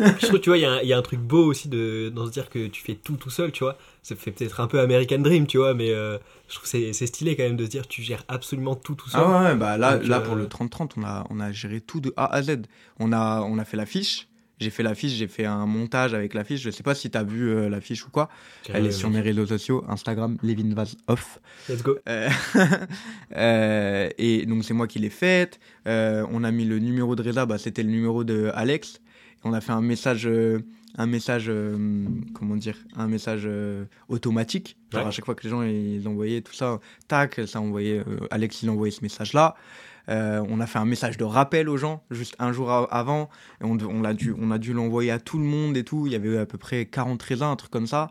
je trouve, tu vois, il y, a un- il y a un truc beau aussi de, dans se dire que tu fais tout tout seul, tu vois. Ça fait peut-être un peu American Dream, tu vois, mais euh, je trouve que c'est c'est stylé quand même de se dire tu gères absolument tout tout seul. Ah ouais, ouais, bah là, Donc, là euh, pour le 30-30, on a, on a géré tout de A à Z. On a, on a fait l'affiche. J'ai fait l'affiche, j'ai fait un montage avec l'affiche. Je sais pas si tu as vu euh, l'affiche ou quoi. Elle est sur mes réseaux sociaux, Instagram, Levin Vaz Off. Let's go. Euh, euh, et donc c'est moi qui l'ai faite. Euh, on a mis le numéro de Reza, bah, c'était le numéro de Alex. On a fait un message, un message, euh, comment dire, un message euh, automatique. Genre Ouais. à chaque fois que les gens ils envoyaient tout ça, tac, ça envoyait. euh, Alex il envoyait ce message-là. Euh, on a fait un message de rappel aux gens juste un jour a- avant. Et on, l'a dû, on a dû l'envoyer à tout le monde et tout. Il y avait à peu près 40 raisins, un truc comme ça.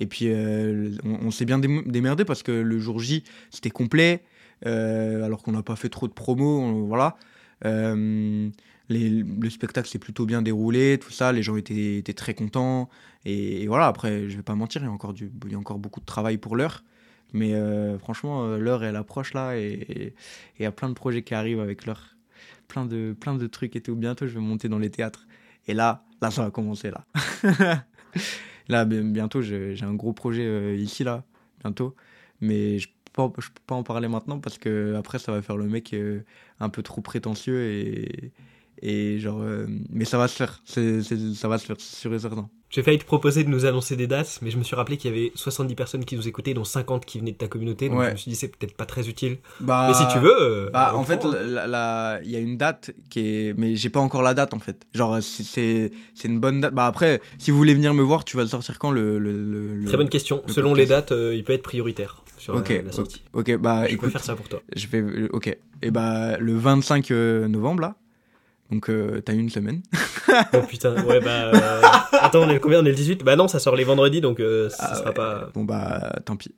Et puis euh, on, s'est bien dém- démerdé parce que le jour J c'était complet, euh, alors qu'on n'a pas fait trop de promos, on- voilà. Le spectacle s'est plutôt bien déroulé, tout ça, les gens étaient, étaient très contents. Et, et voilà, après, je vais pas mentir, il y a encore, du, il y a encore beaucoup de travail pour l'heure. Mais euh, franchement, euh, l'heure, elle approche là, et il y a plein de projets qui arrivent avec l'heure. Plein de, plein de trucs et tout. Bientôt, je vais monter dans les théâtres. Et là, là, ça va commencer là. là, bi- bientôt, j'ai un gros projet euh, ici, là, bientôt. Mais je je peux pas en parler maintenant parce que après, ça va faire le mec un peu trop prétentieux et, et genre. euh, mais ça va se faire. C'est- c'est- ça va se faire, c'est sûr et certain. J'ai failli te proposer de nous annoncer des dates, mais je me suis rappelé qu'il y avait 70 personnes qui nous écoutaient, dont 50 qui venaient de ta communauté, donc Ouais. je me suis dit c'est peut-être pas très utile. Bah, mais si tu veux. euh, Bah, on en fait, hein. il y a une date qui est. Mais j'ai pas encore la date, en fait. Genre, c'est- c'est c'est une bonne date. Bah, après, si vous voulez venir me voir, tu vas le sortir quand le. le, le- Très bonne question. le Selon podcast. les dates, euh, il peut être prioritaire sur la, la sortie. Ok, bah, Je peux écoute, faire ça pour toi. je vais. Ok. Et bah, le 25 euh, novembre, là. Donc, euh, t'as une semaine. Oh putain, ouais bah. euh, Attends, on est le combien? On est le 18 Bah non, ça sort les vendredis donc euh, ça Ah sera ouais. pas. Bon, bah, tant pis.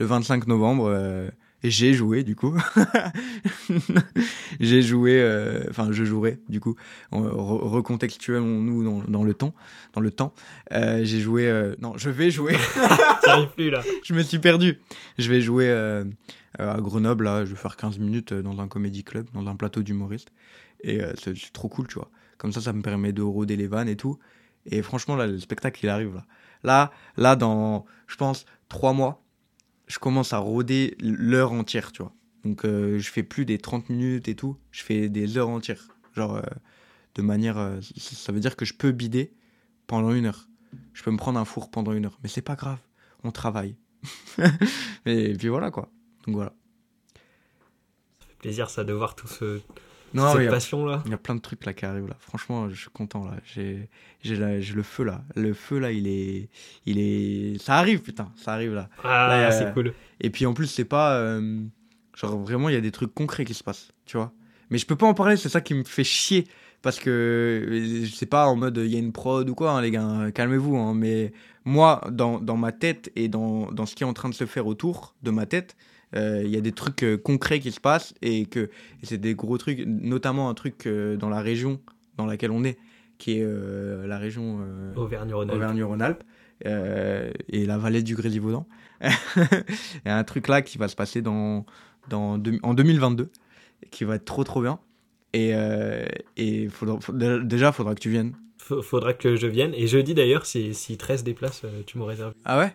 Le 25 novembre, euh, j'ai joué, du coup. j'ai joué. Enfin, je jouerai, du coup. On- re- Recontextuellement-nous dans, dans le temps. Dans le temps. J'ai joué. Non, je vais jouer. Ça arrive plus là. je me suis perdu. Je vais jouer à Grenoble, là. Je vais faire 15 minutes dans un comédie club, dans un plateau d'humoristes. Et euh, c'est trop cool, tu vois. Comme ça, ça me permet de rôder les vannes et tout. Et franchement, là, le spectacle, il arrive là. Là, là dans, je pense, trois mois, je commence à rôder l'heure entière, tu vois. Donc, euh, je fais plus des 30 minutes et tout. Je fais des heures entières. Genre, euh, de manière. euh, ça ça veut dire que je peux bider pendant une heure. Je peux me prendre un four pendant une heure. Mais c'est pas grave. On travaille. et puis voilà, quoi. Donc voilà. Plaisir ça de voir tout ce, Non, cette il y a- passion là. Il y a plein de trucs là qui arrivent là. Franchement, je suis content là. J'ai, le feu là. Le feu là, il est, il est, ça arrive putain, ça arrive là. Ah, Là, c'est euh, cool. Et puis en plus, c'est pas, euh, genre vraiment, il y a des trucs concrets qui se passent, tu vois. Mais je peux pas en parler, c'est ça qui me fait chier parce que euh, c'est pas en mode il y a une prod ou quoi, hein, les gars. hein, Calmez-vous. hein. mais moi, dans, dans ma tête et dans, dans ce qui est en train de se faire autour de ma tête, il y a des trucs euh, concrets qui se passent et que c'est des gros trucs, notamment un truc euh, dans la région dans laquelle on est, qui est euh, la région euh, Auvergne-Rhône-Alpes. Euh, et la vallée du Grésivaudan. Il y a un truc là qui va se passer dans, dans, en 2022 qui va être trop trop bien. Et, euh, et faudra, déjà, il faudra que tu viennes. Faudra que je vienne. Et jeudi d'ailleurs, si, si 13 déplace, euh, tu me réserves. Ah ouais?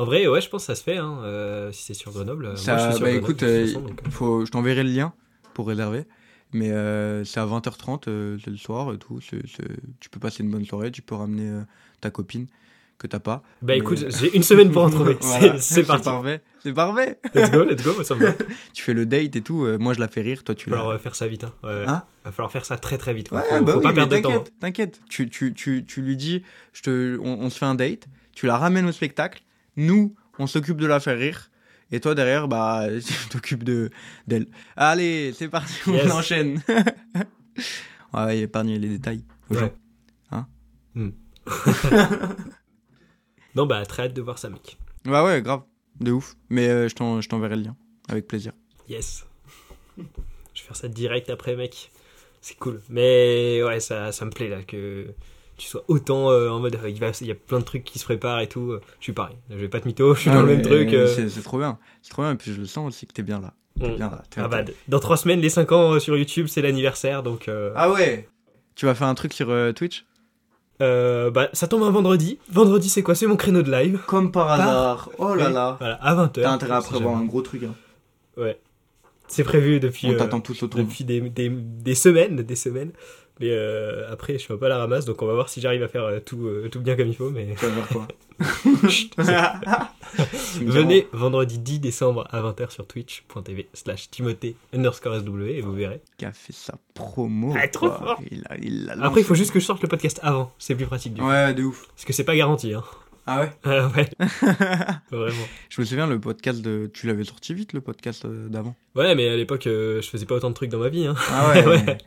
En vrai, ouais, je pense que ça se fait. Hein, euh, si c'est sur Grenoble. euh, Ça- moi, je suis sur bah, Grenoble, écoute, de toute euh, façon, donc, faut, Je t'enverrai le lien pour réserver. Mais euh, c'est à 20h30, euh, c'est le soir et tout. Tu peux passer une bonne soirée, tu peux ramener euh, ta copine que t'as pas. Bah mais- écoute, j'ai une semaine pour en trouver. Voilà. C'est- parti. parfait. C'est parfait. Let's go, let's go, moi, ça me va. Tu fais le date et tout. moi, je la fais rire. Toi, tu Il va falloir faire ça vite. Hein. Ouais. Hein va falloir faire ça très très vite. Ouais, faut, bah faut oui, pas perdre de temps. hein. t'inquiète, t'inquiète. Tu, tu, tu, tu lui dis, je te, on, on se fait un date, tu la ramènes au spectacle, nous, on s'occupe de la faire rire, et toi derrière, bah, tu t'occupes de, d'elle. Allez, c'est parti, on Yes. enchaîne. on va épargner les détails. aux Ouais. gens. Hein Hmm. non, bah très hâte de voir ça, mec. Bah ouais, grave, de ouf. Mais euh, je t'en- je t'enverrai le lien, avec plaisir. Yes. je vais faire ça direct après, mec. C'est cool. Mais ouais, ça, ça me plaît là que tu sois autant euh, en mode. euh, Il, va, il y a plein de trucs qui se préparent et tout. euh, Je suis pareil. Je vais pas te mytho, je suis Ah, dans le même truc. euh, C'est trop bien, c'est trop bien, et puis je le sens aussi que t'es bien là. Mm. bien là. Ah bah, dans trois semaines, les 5 ans sur YouTube, c'est l'anniversaire. Donc, euh, Ah ouais Tu vas faire un truc sur Twitch? Bah, ça tombe un vendredi. Vendredi, c'est quoi? C'est mon créneau de live. Comme par hasard. Oh là là. Voilà, à 20h. T'as intérêt à prévoir un gros truc. Hein. Ouais. C'est prévu depuis, On euh, tous depuis des, des, des semaines, des semaines. Mais euh, après, je suis un peu à la ramasse, donc on va voir si j'arrive à faire euh, tout, euh, tout bien comme il faut. Mais Tu vas faire quoi Chut, Tu me venez vendredi 10 décembre à 20h sur twitch.tv slash timothée underscore SW et vous verrez. Qui a fait sa promo Ah, trop fort. Il a, il Après, il faut juste que je sorte le podcast avant. C'est plus pratique du coup. Ouais, de ouf. Parce que c'est pas garanti. Hein. Ah ouais? Ah ouais, vraiment. Je me souviens, le podcast de. Tu l'avais sorti vite, le podcast euh, d'avant Ouais, mais à l'époque, euh, je faisais pas autant de trucs dans ma vie. Hein. Ah ouais, Ouais.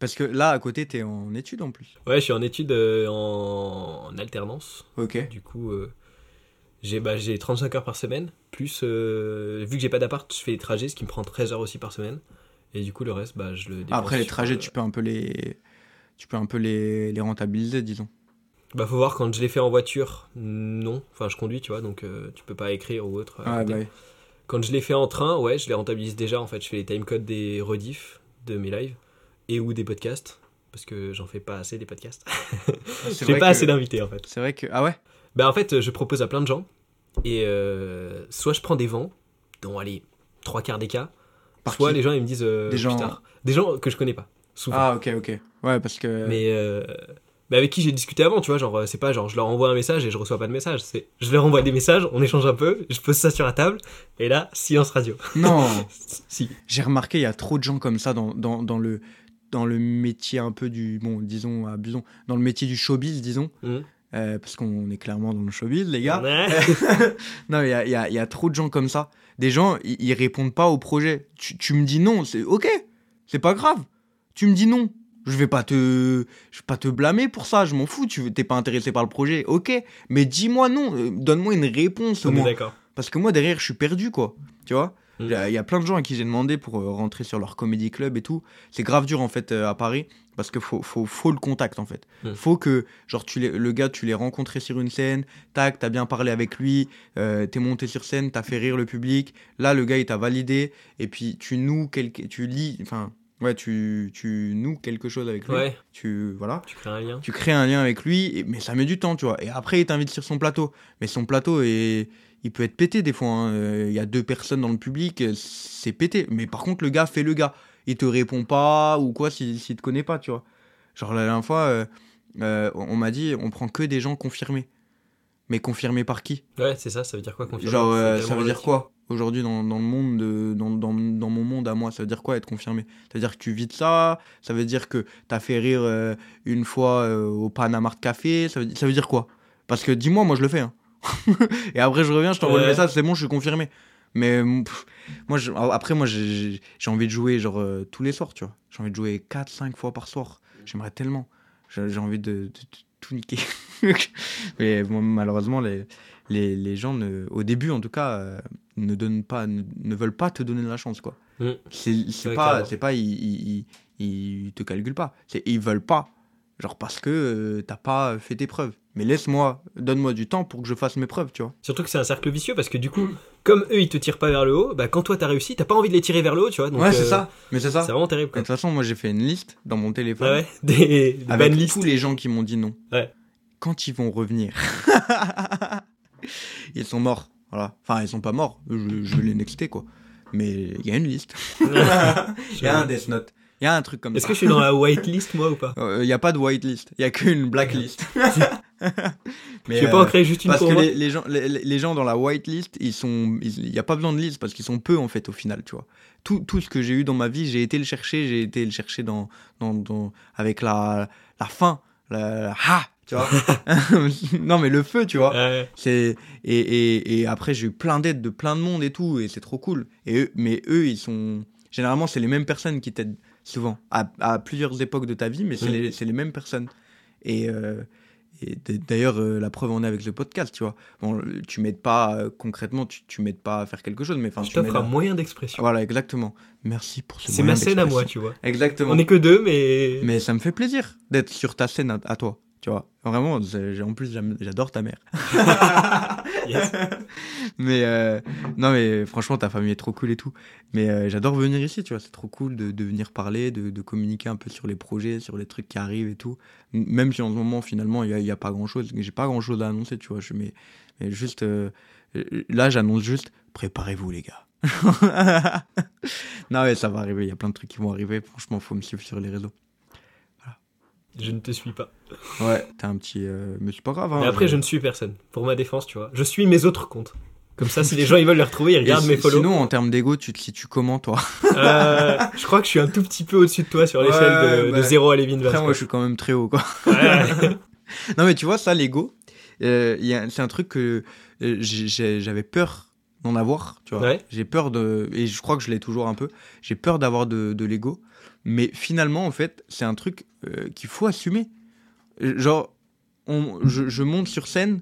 Parce que là, à côté, t'es en études en plus. Ouais, je suis en études euh, en... en alternance. Ok. Du coup, euh, j'ai bah, j'ai 35 heures par semaine. Plus, euh, vu que j'ai pas d'appart, je fais des trajets, ce qui me prend 13 heures aussi par semaine. Et du coup, le reste, bah, je le dépense Après, les trajets, euh, tu peux un peu les. Tu peux un peu les, les rentabiliser, disons. Bah, faut voir, quand je l'ai fait en voiture, non. Enfin, je conduis, tu vois, donc tu peux pas écrire ou autre. côté. bah oui. Quand je l'ai fait en train, ouais, je les rentabilise déjà. En fait, je fais les timecodes des rediffs de mes lives et ou des podcasts. Parce que j'en fais pas assez des podcasts. J'ai pas que- assez d'invités, en fait. C'est vrai que. Ah ouais? Bah en fait, je propose à plein de gens. Et euh, soit je prends des vents, dont allez, trois quarts des cas. Par soit les gens ils me disent euh, Des gens- tard. Des gens que je connais pas, souvent. Ah, ok, ok. Ouais, parce que. Mais, euh, mais avec qui j'ai discuté avant, tu vois, genre c'est pas genre je leur envoie un message et je reçois pas de message. C'est je leur envoie des messages, on échange un peu, je pose ça sur la table, et là, silence radio. Non si. J'ai remarqué, il y a trop de gens comme ça dans, dans, dans le, dans le métier un peu du. Bon, disons, abusons. Dans le métier du showbiz, disons. Mhm. Euh, parce qu'on est clairement dans le showbiz, les gars. Ouais. non, il y a, y, a, il y a trop de gens comme ça. Des gens, ils, répondent pas au projet. Tu, tu me dis non, c'est ok. C'est pas grave. Tu me dis non. Je vais pas te, je vais pas te blâmer pour ça. Je m'en fous. Tu t'es pas intéressé par le projet, ok. Mais dis-moi non. euh, Donne-moi une réponse au moins. Parce que moi, derrière, je suis perdu, quoi. Tu vois? Il y, a- il y a plein de gens à qui j'ai demandé pour euh, rentrer sur leur comédie club et tout. C'est grave dur, en fait, euh, à Paris. Parce qu'il faut, faut, faut le contact, en fait. Mm. Faut que, genre, tu le gars, tu l'aies rencontré sur une scène. Tac, t'as bien parlé avec lui. euh, t'es monté sur scène, t'as fait rire le public. Là, le gars, il t'a validé. Et puis, tu noues quelque... Tu lis... Enfin, Ouais, tu, tu noues quelque chose avec lui. Ouais, Tu, voilà. tu crées un lien. Tu crées un lien avec lui, et- mais ça met du temps, tu vois. Et après, il t'invite sur son plateau. Mais son plateau, est, il peut être pété des fois. hein. Euh, Il y a deux personnes dans le public, euh, c'est pété. Mais par contre, le gars fait le gars. Il te répond pas ou quoi s'il s'il te connaît pas, tu vois. Genre la dernière fois, euh, euh, on m'a dit, on prend que des gens confirmés. Mais confirmés par qui? Ouais, c'est ça, ça veut dire quoi confirmer Genre, euh, ça veut dire quoi? Aujourd'hui, dans, dans le monde, de- dans, dans, dans mon monde à moi, ça veut dire quoi être confirmé? Ça veut dire que tu vis de ça Ça veut dire que t'as fait rire une fois au Panama Café ça veut, ça veut dire quoi? Parce que dis-moi, moi je le fais. hein. Et après, je reviens, je t'envoie le Ouais. message, c'est bon, je suis confirmé. Mais mm, pff, moi, je- après, moi, j'ai- envie de jouer genre euh, tous les soirs, tu vois. J'ai envie de jouer 4-5 fois par soir. J'aimerais tellement. J'ai envie de, de- de tout niquer. Mais bon, malheureusement, les, les, les gens, ne, au début en tout cas, euh, ne, donnent pas, ne, ne veulent pas te donner de la chance. quoi. Mm. C'est pas, pas ils, ils, ils, ils te calculent pas. Ils veulent pas. Genre parce que euh, t'as pas fait tes preuves. Mais laisse-moi, donne-moi du temps pour que je fasse mes preuves, tu vois. Surtout que c'est un cercle vicieux parce que du coup, comme eux ils te tirent pas vers le haut, bah quand toi t'as réussi, t'as pas envie de les tirer vers le haut, tu vois. Donc, ouais, c'est euh, ça. Mais c'est ça. C'est vraiment terrible quoi. De toute façon, moi j'ai fait une liste dans mon téléphone. Ouais, ouais. Des, des avec tous les gens qui m'ont dit non. Ouais. Quand ils vont revenir, ils sont morts. Voilà. Enfin, ils sont pas morts. Je, je vais les nexter, quoi. Mais il y a une liste. Il y a un Death Note. Il y a un truc comme Est-ce ça. que je suis dans la whitelist moi ou pas Il n'y a pas de whitelist. Il y a qu'une blacklist. Je vais pas en créer juste une parce pour que moi. les, les gens, les, les gens dans la whitelist, ils sont, il n'y a pas besoin de liste parce qu'ils sont peu en fait au final, tu vois. Tout, tout ce que j'ai eu dans ma vie, j'ai été le chercher, j'ai été le chercher dans, dans, dans avec la, la fin, la, la- ah, tu vois. non mais le feu, tu vois. Ouais. C'est et, et, et après j'ai eu plein d'aides de plein de monde et tout et c'est trop cool. Et eux, mais eux ils sont généralement c'est les mêmes personnes qui t'aident souvent à, à plusieurs époques de ta vie, mais c'est les, c'est les mêmes personnes. Et, euh, et d'ailleurs euh, la preuve en est avec le podcast, tu vois. Bon, tu m'aides pas euh, concrètement, tu, tu m'aides pas à faire quelque chose, mais enfin Je tu t'offre m'aides un moyen d'expression. Voilà exactement. Merci pour ce. C'est ma scène à moi, tu vois. Exactement. On est que deux, mais. Mais ça me fait plaisir d'être sur ta scène à, à toi. Tu vois, vraiment, en plus, j'adore ta mère. Yes. mais euh, non, mais franchement, ta famille est trop cool et tout. Mais euh, j'adore venir ici, tu vois, c'est trop cool de, de venir parler, de, de communiquer un peu sur les projets, sur les trucs qui arrivent et tout. Même si en ce moment, finalement, il n'y a, pas grand chose, j'ai pas grand chose à annoncer, tu vois. Je, mais, mais juste, euh, là, j'annonce juste, préparez-vous, les gars. non, mais ça va arriver, il y a plein de trucs qui vont arriver. Franchement, faut me suivre sur les réseaux. Je ne te suis pas. Ouais, t'as un petit. euh, Mais c'est pas grave. hein, Mais après, je ne suis personne. Pour ma défense, tu vois. Je suis mes autres comptes. Comme ça, si les gens ils veulent les retrouver, ils regardent mes follow. Sinon, en termes d'ego, tu te situes comment, toi? Euh, je crois que je suis un tout petit peu au-dessus de toi sur Ouais, l'échelle de, bah, de 0 à Levin Après, moi, quoi. je suis quand même très haut, quoi. Ouais. Non, mais tu vois, ça, l'ego, euh, c'est un truc que euh, j'avais peur d'en avoir, tu vois. Ouais. J'ai peur de. Et je crois que je l'ai toujours un peu. J'ai peur d'avoir de, de l'ego. Mais finalement, en fait, c'est un truc euh, qu'il faut assumer. Genre, on, je, je monte sur scène.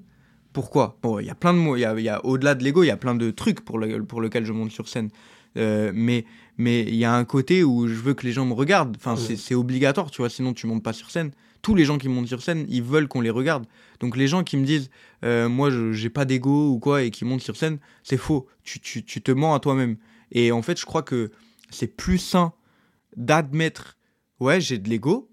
Pourquoi? Bon, il y a plein de mots. Y a, y a au-delà de l'ego, il y a plein de trucs pour, le, pour lequel je monte sur scène. Euh, mais mais il y a un côté où je veux que les gens me regardent. Enfin, c'est- c'est obligatoire, tu vois. Sinon, tu montes pas sur scène. Tous les gens qui montent sur scène, ils veulent qu'on les regarde. Donc les gens qui me disent, euh, moi, je j'ai pas d'ego ou quoi, et qui montent sur scène, c'est faux. Tu, tu, tu te mens à toi-même. Et en fait, je crois que c'est plus sain d'admettre, ouais, j'ai de l'ego,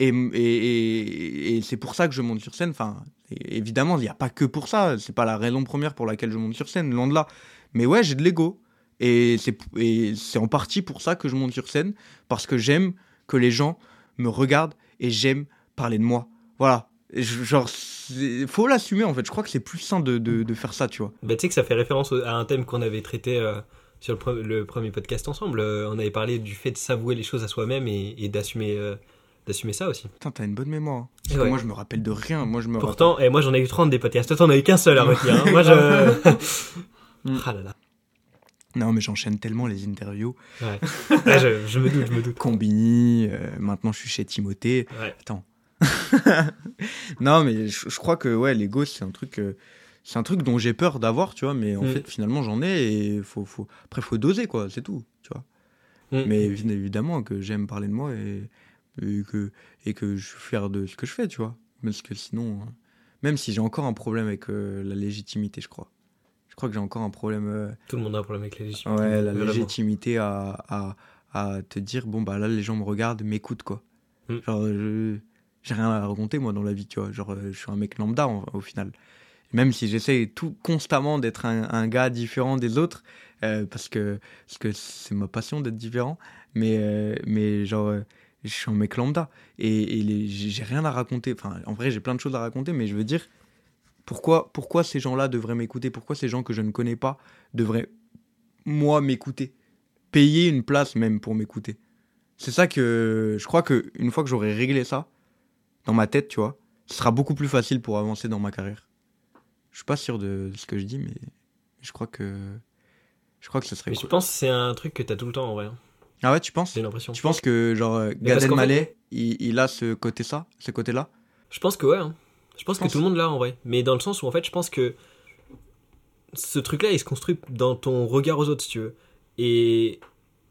et, et, et, c'est pour ça que je monte sur scène. Enfin, évidemment, il n'y a pas que pour ça. C'est pas la raison première pour laquelle je monte sur scène, loin de là. Mais ouais, j'ai de l'ego. Et c'est en partie pour ça que je monte sur scène, parce que j'aime que les gens me regardent et j'aime parler de moi. Voilà. Genre, faut l'assumer en fait. Je crois que c'est plus sain de, de, faire ça, tu vois. Bah, tu sais que ça fait référence à un thème qu'on avait traité euh, sur le, pre- le premier podcast ensemble. Euh, on avait parlé du fait de s'avouer les choses à soi-même et, et d'assumer euh, d'assumer ça aussi. Putain, t'as une bonne mémoire. hein. Parce que moi, je me rappelle de rien. Moi, je me Pourtant, et moi j'en ai eu 30 des podcasts. Toi, t'en as eu qu'un seul à retenir. hein. Moi, je. Ah là là. Non, mais j'enchaîne tellement les interviews. Ouais. Ouais, je, je me doute, je me doute. Combini, euh, maintenant je suis chez Timothée. Ouais. Attends. non, mais je, je crois que ouais, l'ego, c'est un truc. C'est un truc dont j'ai peur d'avoir, tu vois, mais en Mm. fait, finalement, j'en ai et faut, faut... après, faut doser, quoi, c'est tout, tu vois. Mm. Mais évi- évidemment que j'aime parler de moi et, et que, et que je suis fier de ce que je fais, tu vois. Parce que sinon, même si j'ai encore un problème avec euh, la légitimité, je crois. Je crois que j'ai encore un problème. euh, Tout le monde a un problème avec la légitimité. Ouais, la Vraiment. légitimité à, à, à te dire, bon, bah là, les gens me regardent, m'écoutent, quoi. Mm. Genre, je- j'ai rien à raconter, moi, dans la vie, tu vois. Genre, euh, je suis un mec lambda, en- au final. Même si j'essaie tout constamment d'être un, gars différent des autres, euh, parce que parce que c'est ma passion d'être différent, mais, euh, mais genre, euh, je suis un mec lambda. Et, et j'ai rien à raconter. Enfin, en vrai, j'ai plein de choses à raconter, mais je veux dire, pourquoi, pourquoi ces gens-là devraient m'écouter? Pourquoi ces gens que je ne connais pas devraient, moi, m'écouter? Payer une place même pour m'écouter. C'est ça que je crois que une fois que j'aurai réglé ça dans ma tête, tu vois, ce sera beaucoup plus facile pour avancer dans ma carrière. Je suis pas sûr de ce que je dis, mais je crois que je crois que ce serait Mais je cool. pense que c'est un truc que t'as tout le temps en vrai. hein? Ah ouais, tu penses? J'ai l'impression. Tu penses que genre Gad Elmaleh, il, il a ce côté ça, ce côté-là? Je pense que ouais. hein. Je pense que pense- tout le monde l'a en vrai. Mais dans le sens où en fait, je pense que ce truc-là, il se construit dans ton regard aux autres, si tu veux. Et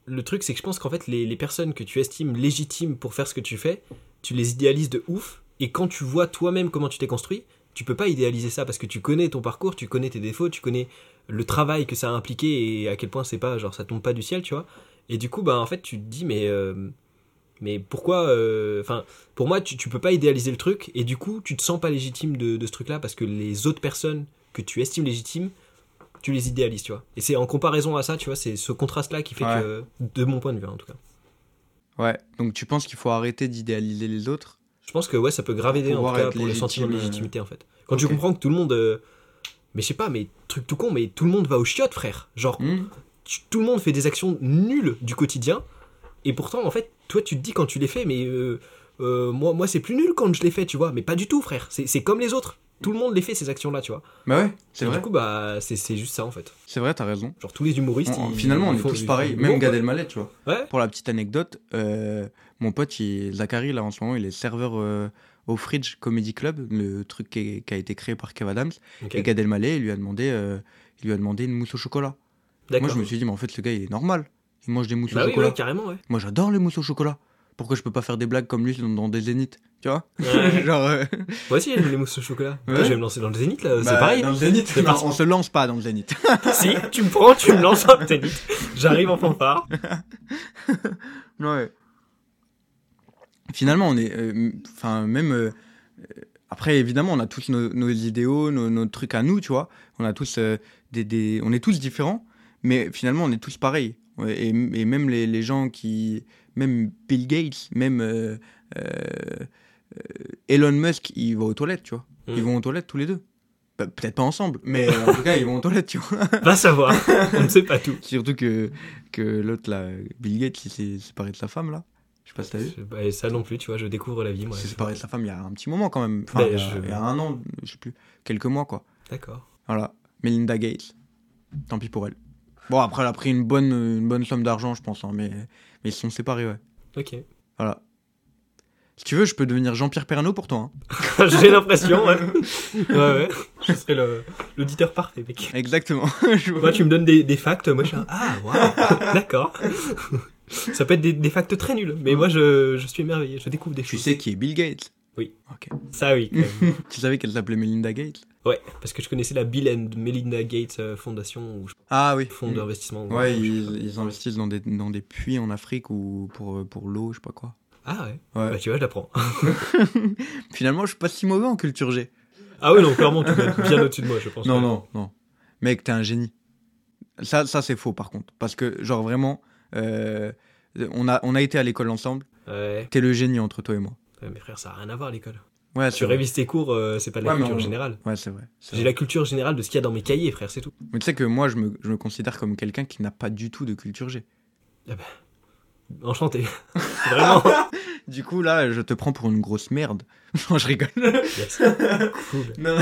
le truc, c'est que je pense qu'en fait, les, les personnes que tu estimes légitimes pour faire ce que tu fais, tu les idéalises de ouf. Et quand tu vois toi-même comment tu t'es construit, tu peux pas idéaliser ça parce que tu connais ton parcours, tu connais tes défauts, tu connais le travail que ça a impliqué et à quel point c'est pas genre ça tombe pas du ciel, tu vois. Et du coup, bah en fait, tu te dis mais euh, mais pourquoi euh, Enfin, pour moi, tu, tu peux pas idéaliser le truc et du coup, tu te sens pas légitime de, de ce truc-là parce que les autres personnes que tu estimes légitimes, tu les idéalises, tu vois. Et c'est en comparaison à ça, tu vois, c'est ce contraste-là qui fait Ouais. que, de mon point de vue en tout cas. Ouais. Donc tu penses qu'il faut arrêter d'idéaliser les autres Je pense que ouais, ça peut grave aider en tout cas pour le sentiment de légitime, euh, légitimité en fait. Quand tu comprends que tout le monde, euh, mais je sais pas, mais truc tout con, mais tout le monde va au chiottes, frère. Genre, Hmm tu- tout le monde fait des actions nulles du quotidien et pourtant en fait toi tu te dis quand tu les fais mais euh, euh, moi moi c'est plus nul quand je les fais tu vois mais pas du tout frère c'est comme les autres tout le monde les fait ces actions là tu vois Bah ouais, c'est vrai. du coup bah c'est juste ça en fait C'est vrai, t'as raison. genre tous les humoristes On- ils- finalement, on ils est font- tous ils pareils. Même Gad. Elmaleh, tu vois. ouais Pour la petite anecdote, euh, mon pote, il- Zachary, là, en ce moment, il est serveur euh, au Fridge Comedy Club, le truc qui, a été créé par Kev Adams. Et Gad Elmaleh, il lui a demandé, euh, il lui a demandé une mousse au chocolat. Moi, je me suis dit, mais en fait, ce gars, il est normal. Il mange des mousses bah au oui chocolat. ouais, carrément ouais Moi, j'adore les mousses au chocolat. Pourquoi je peux pas faire des blagues comme lui dans, dans des zéniths Tu vois? Ouais. Genre. euh, moi aussi j'aime les mousses au chocolat Ouais. Je vais me lancer dans le zénith là c'est bah, pareil Dans le zénith. Non, on se lance pas dans le zénith. si tu me prends tu me lances dans le zénith j'arrive en fanfare Ouais. Finalement, on est. euh, Enfin, même. euh, euh, après, évidemment, on a tous nos, nos idéaux, nos, nos trucs à nous, tu vois. On a tous euh, des, des- On est tous différents, mais finalement, on est tous pareils. Et, et même les, les gens qui. Même Bill Gates, même. euh, euh, euh, Elon Musk, ils vont aux toilettes, tu vois. Mm. Ils vont aux toilettes tous les deux. Bah, Peut-être pas ensemble, mais en tout cas, ils vont aux toilettes, tu vois. va savoir on ne sait pas tout Surtout que, que l'autre, là, Bill Gates, il s'est séparé de sa femme, là. Je sais pas si t'as vu. Bah, ça non plus tu vois je découvre la vie moi Il s'est séparé de sa femme il y a un petit moment quand même. Enfin, Ben, il, y a, je- il y a un an, je sais plus. Quelques mois, quoi. d'accord Voilà. Melinda Gates. Tant pis pour elle. Bon, après, elle a pris une bonne, une bonne somme d'argent, je pense. hein, mais, mais ils se sont séparés, ouais. ok Voilà. Si tu veux, je peux devenir Jean-Pierre Pernaut pour toi. hein. J'ai l'impression, ouais. ouais, ouais. Je serais l'auditeur parfait, mec. Exactement. Je- Moi, tu me donnes des, des facts, moi, je suis un... Ah, waouh, d'accord. Ça peut être des, des facts très nuls, mais moi, je, je suis émerveillé, je découvre des Tu choses. sais qui est Bill Gates? Oui. Ok. Ça, oui. Tu savais qu'elle s'appelait Melinda Gates? Ouais, parce que je connaissais la Bill and Melinda Gates euh, Fondation, ou Ah oui. fonds d'investissement. Ouais, ou- ils, ils investissent dans des, dans des puits en Afrique ou pour, pour l'eau, je sais pas quoi. Ah, ouais. Ouais. Bah, tu vois, je l'apprends. Finalement, je suis pas si mauvais en culture G. Ah, oui, non, clairement, tu être bien au-dessus de moi, je pense. Non, ouais. non, non. Mec, t'es un génie. Ça, ça c'est faux par contre. Parce que, genre vraiment, euh, on, a, on a été à l'école ensemble. Ouais. T'es le génie entre toi et moi. Ouais, mais frère, ça n'a rien à voir, l'école. Ouais, Tu révises tes cours, euh, c'est pas de la Ouais, culture générale. Ouais, c'est vrai. J'ai la culture générale de ce qu'il y a dans mes cahiers, frère, c'est tout. Mais tu sais que moi, je me, je me considère comme quelqu'un qui n'a pas du tout de culture G. Enchanté. Vraiment. Du coup, là, je te prends pour une grosse merde. non, je rigole. Yes. Cool. Non,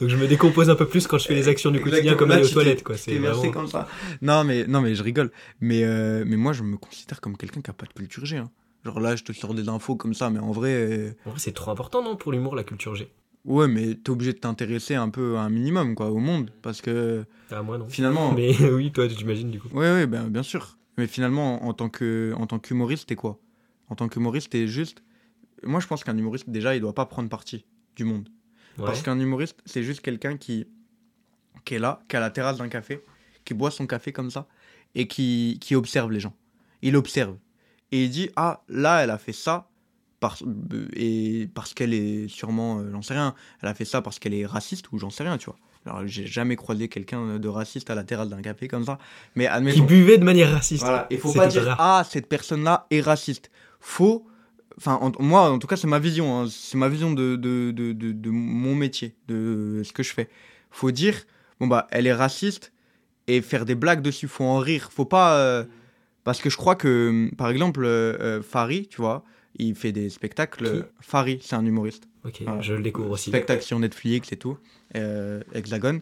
Donc je me décompose un peu plus quand je fais les actions du quotidien Exactement. comme aller aux tu toilettes t'es- quoi. tu C'est vraiment... comme ça. Non, mais, non, mais je rigole. Mais, euh, mais moi, je me considère comme quelqu'un qui a pas de culture G. hein. Genre là, je te sors des infos comme ça, mais en vrai, euh, En vrai, c'est trop important non pour l'humour la culture G? ouais, mais t'es obligé de t'intéresser un peu à un minimum, quoi, au monde. Parce que Ah moi non. finalement. Mais oui, toi j'imagine du coup. Oui, oui, ben, bien sûr. Mais finalement, en tant que, en tant qu'humoriste, t'es quoi? En tant qu'humoriste, t'es juste. Moi, je pense qu'un humoriste, déjà, il doit pas prendre parti du monde. Ouais. Parce qu'un humoriste, c'est juste quelqu'un qui, qui est là, qui a la terrasse d'un café, qui boit son café comme ça, et qui, qui observe les gens. Il observe. Et il dit Ah, là, elle a fait ça parce, et parce qu'elle est sûrement, euh, j'en sais rien, elle a fait ça parce qu'elle est raciste ou j'en sais rien, tu vois. Alors, j'ai jamais croisé quelqu'un de raciste à la terrasse d'un café comme ça. Mais Qui admettons. buvait de manière raciste. Voilà, il faut pas dire rare. ah cette personne-là est raciste. Faut, enfin en- moi en tout cas c'est ma vision, hein. c'est ma vision de, de, de, de, de mon métier, de ce que je fais. Faut dire bon bah elle est raciste et faire des blagues dessus, faut en rire, faut pas euh, parce que je crois que par exemple euh, euh, Fari, tu vois, il fait des spectacles. Fari, c'est un humoriste. Ok, Voilà. je le découvre aussi. Spectacle sur Netflix et tout. Euh, Hexagone,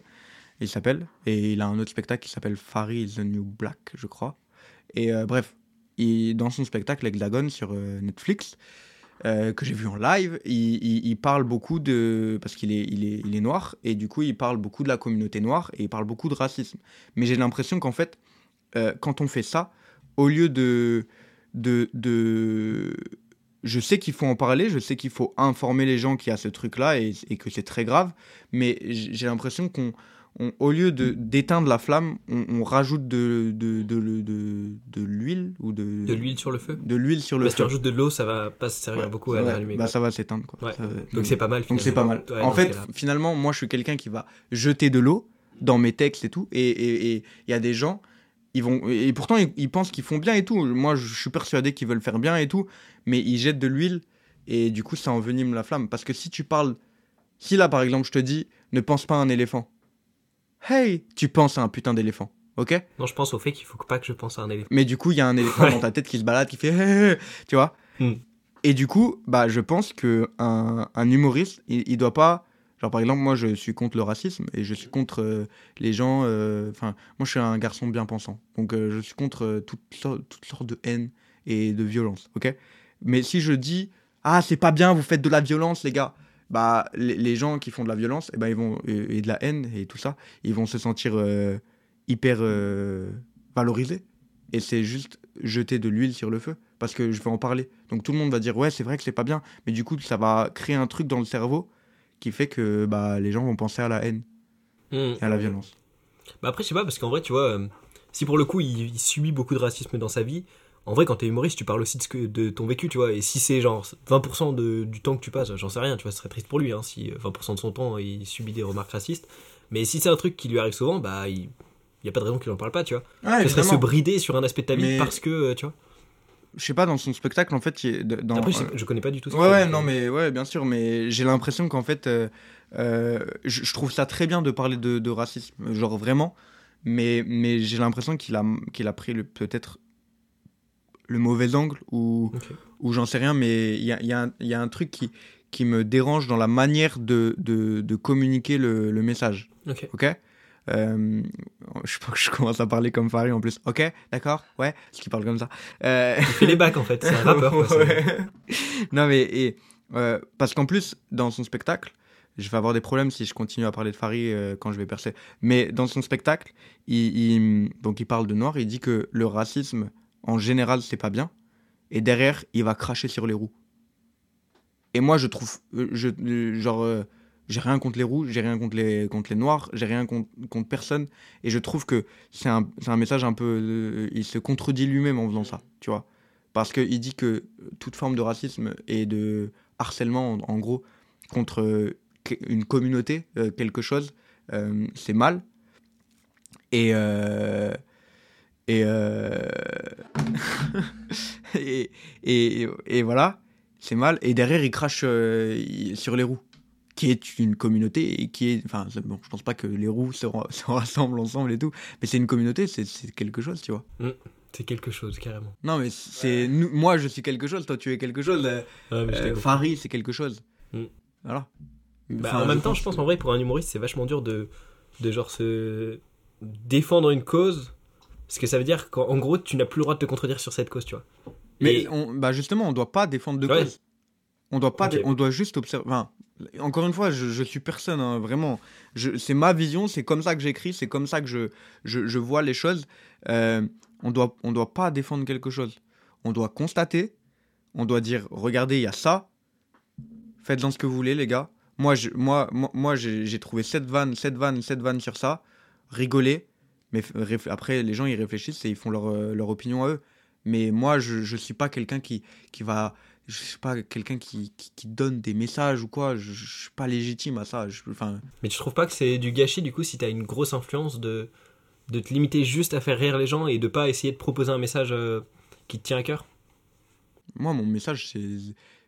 il s'appelle. Et il a un autre spectacle qui s'appelle Fari is the New Black, je crois. Et bref, il, dans son spectacle Hexagone sur euh, Netflix, euh, que j'ai vu en live, il, parle beaucoup de. Parce qu'il est, il est, il est noir, et du coup, il parle beaucoup de la communauté noire, et il parle beaucoup de racisme. Mais j'ai l'impression qu'en fait, euh, quand on fait ça, au lieu de. de, de je sais qu'il faut en parler, je sais qu'il faut informer les gens qu'il y a ce truc-là et, et que c'est très grave, mais j'ai l'impression qu'on, on- au lieu de, d'éteindre la flamme, on, on rajoute de, de, de, de, l'huile ou de, De l'huile sur le feu de l'huile sur le Parce que tu feu. rajoutes de l'eau, ça va pas se servir Ouais, beaucoup à l'allumer. bah, ça va s'éteindre. Ouais. Va- Donc c'est pas mal. donc c'est pas mal. Ouais, en fait, finalement, moi je suis quelqu'un qui va jeter de l'eau dans mes textes et tout. Et il et, et il y a des gens, ils vont. Et pourtant, ils, ils pensent qu'ils font bien et tout. Moi, je suis persuadé qu'ils veulent faire bien et tout. Mais ils jettent de l'huile et du coup, ça envenime la flamme. Parce que si tu parles. Si là, par exemple, je te dis, ne pense pas à un éléphant. Hey, tu penses à un putain d'éléphant. Ok? Non, je pense au fait qu'il faut pas que je pense à un éléphant. mais du coup, il y a un éléphant Ouais. dans ta tête qui se balade, qui fait tu vois? Hmm. Et du coup, bah, je pense que un, un humoriste, il, il doit pas. Genre, par exemple, moi, je suis contre le racisme et je suis contre euh, les gens. euh, Enfin, moi, je suis un garçon bien pensant. Donc, euh, je suis contre toutes, sortes, toutes sortes de haine et de violence. Ok? Mais si je dis Ah, c'est pas bien, vous faites de la violence, les gars. Bah, les, les gens qui font de la violence, et ben, ils vont, et, et de la haine et tout ça, ils vont se sentir euh, hyper euh, valorisés. Et c'est juste jeter de l'huile sur le feu parce que je vais en parler. Donc tout le monde va dire ouais c'est vrai que c'est pas bien, mais du coup ça va créer un truc dans le cerveau qui fait que bah, les gens vont penser à la haine Hmm. et à la violence. Bah après, je sais pas, parce qu'en vrai, tu vois, euh, si pour le coup il, il subit beaucoup de racisme dans sa vie, en vrai, quand t'es humoriste, tu parles aussi de, ce que, de ton vécu, tu vois. Et si c'est genre 20% de, du temps que tu passes, j'en sais rien, tu vois, ce serait triste pour lui, hein, si euh, 20% de son temps il subit des remarques racistes. Mais si c'est un truc qui lui arrive souvent, bah il y a pas de raison qu'il en parle pas, tu vois. Ouais, Ce serait se brider sur un aspect de ta vie Mais- parce que, euh, tu vois. Je sais pas dans son spectacle en fait il- de- dans Après, je, euh, sais- je connais pas du tout ce Ouais, ouais, non, mais ouais, bien sûr, mais j'ai l'impression qu'en fait, euh, euh, je, je trouve ça très bien de parler de, de racisme, genre vraiment, mais, mais j'ai l'impression qu'il a, qu'il a pris peut-être le mauvais angle ou, ou j'en sais rien, mais il y a, y a y a un truc qui, qui me dérange dans la manière de, de, de communiquer le, le message, Ok. ok? Euh, je pense que je commence à parler comme Farid en plus. Ok, d'accord, ouais, parce qu'il parle comme ça. Euh, Il fait les bacs en fait, c'est un rappeur. quoi, c'est- Ouais. non mais et, euh, parce qu'en plus dans son spectacle, je vais avoir des problèmes si je continue à parler de Farid euh, quand je vais percer. Mais dans son spectacle, il, il- donc il parle de noir, il dit que le racisme en général c'est pas bien, et derrière il va cracher sur les roues. Et moi je trouve, euh, euh, genre euh, j'ai rien contre les roues, j'ai rien contre les contre les noirs, j'ai rien contre, contre personne, et je trouve que c'est un, un message un peu, il se contredit lui-même en faisant ça, tu vois. Parce qu'il dit que toute forme de racisme et de harcèlement, en, gros, contre une communauté, quelque chose, c'est mal. Et. Euh, et, euh, et, et, et voilà, c'est mal. Et derrière, il crache euh, sur les roues, qui est une communauté et qui est. Enfin, bon, je pense pas que les roues se, ra- se rassemblent ensemble et tout, mais c'est une communauté, c'est quelque chose, tu vois. C'est quelque chose, carrément. Non, mais c'est moi, je suis quelque chose, toi, tu es quelque chose. euh, euh. Farid, c'est quelque chose. Mm. Voilà. Bah, Enfin, en même temps, je pense en vrai pour un humoriste, c'est vachement dur de, de genre se défendre une cause. Parce que ça veut dire qu'en en gros, tu n'as plus le droit de te contredire sur cette cause, tu vois. Mais Et- on, bah justement, on doit pas défendre de Ouais. cause. On doit pas, on doit juste observer. Enfin, encore une fois, je, je suis personne, hein, vraiment. C'est ma vision, c'est comme ça que j'écris, c'est comme ça que je, je, je vois les choses. Euh, on doit, on doit pas défendre quelque chose. On doit constater. On doit dire, regardez, il y a ça. Faites-en ce que vous voulez, les gars. Moi, je, moi, moi, j'ai trouvé cette vanne, cette vanne, cette vanne sur ça. Rigolez. Mais après, les gens, ils réfléchissent et ils font leur, euh, leur opinion à eux. Mais moi, je ne suis pas quelqu'un qui, qui va. Je suis pas quelqu'un qui, qui, qui donne des messages ou quoi. Je, je suis pas légitime à ça. Je- Enfin, Mais tu trouves pas que c'est du gâchis du coup si t'as une grosse influence de, de te limiter juste à faire rire les gens et de pas essayer de proposer un message euh, qui te tient à cœur? Moi, mon message, c'est.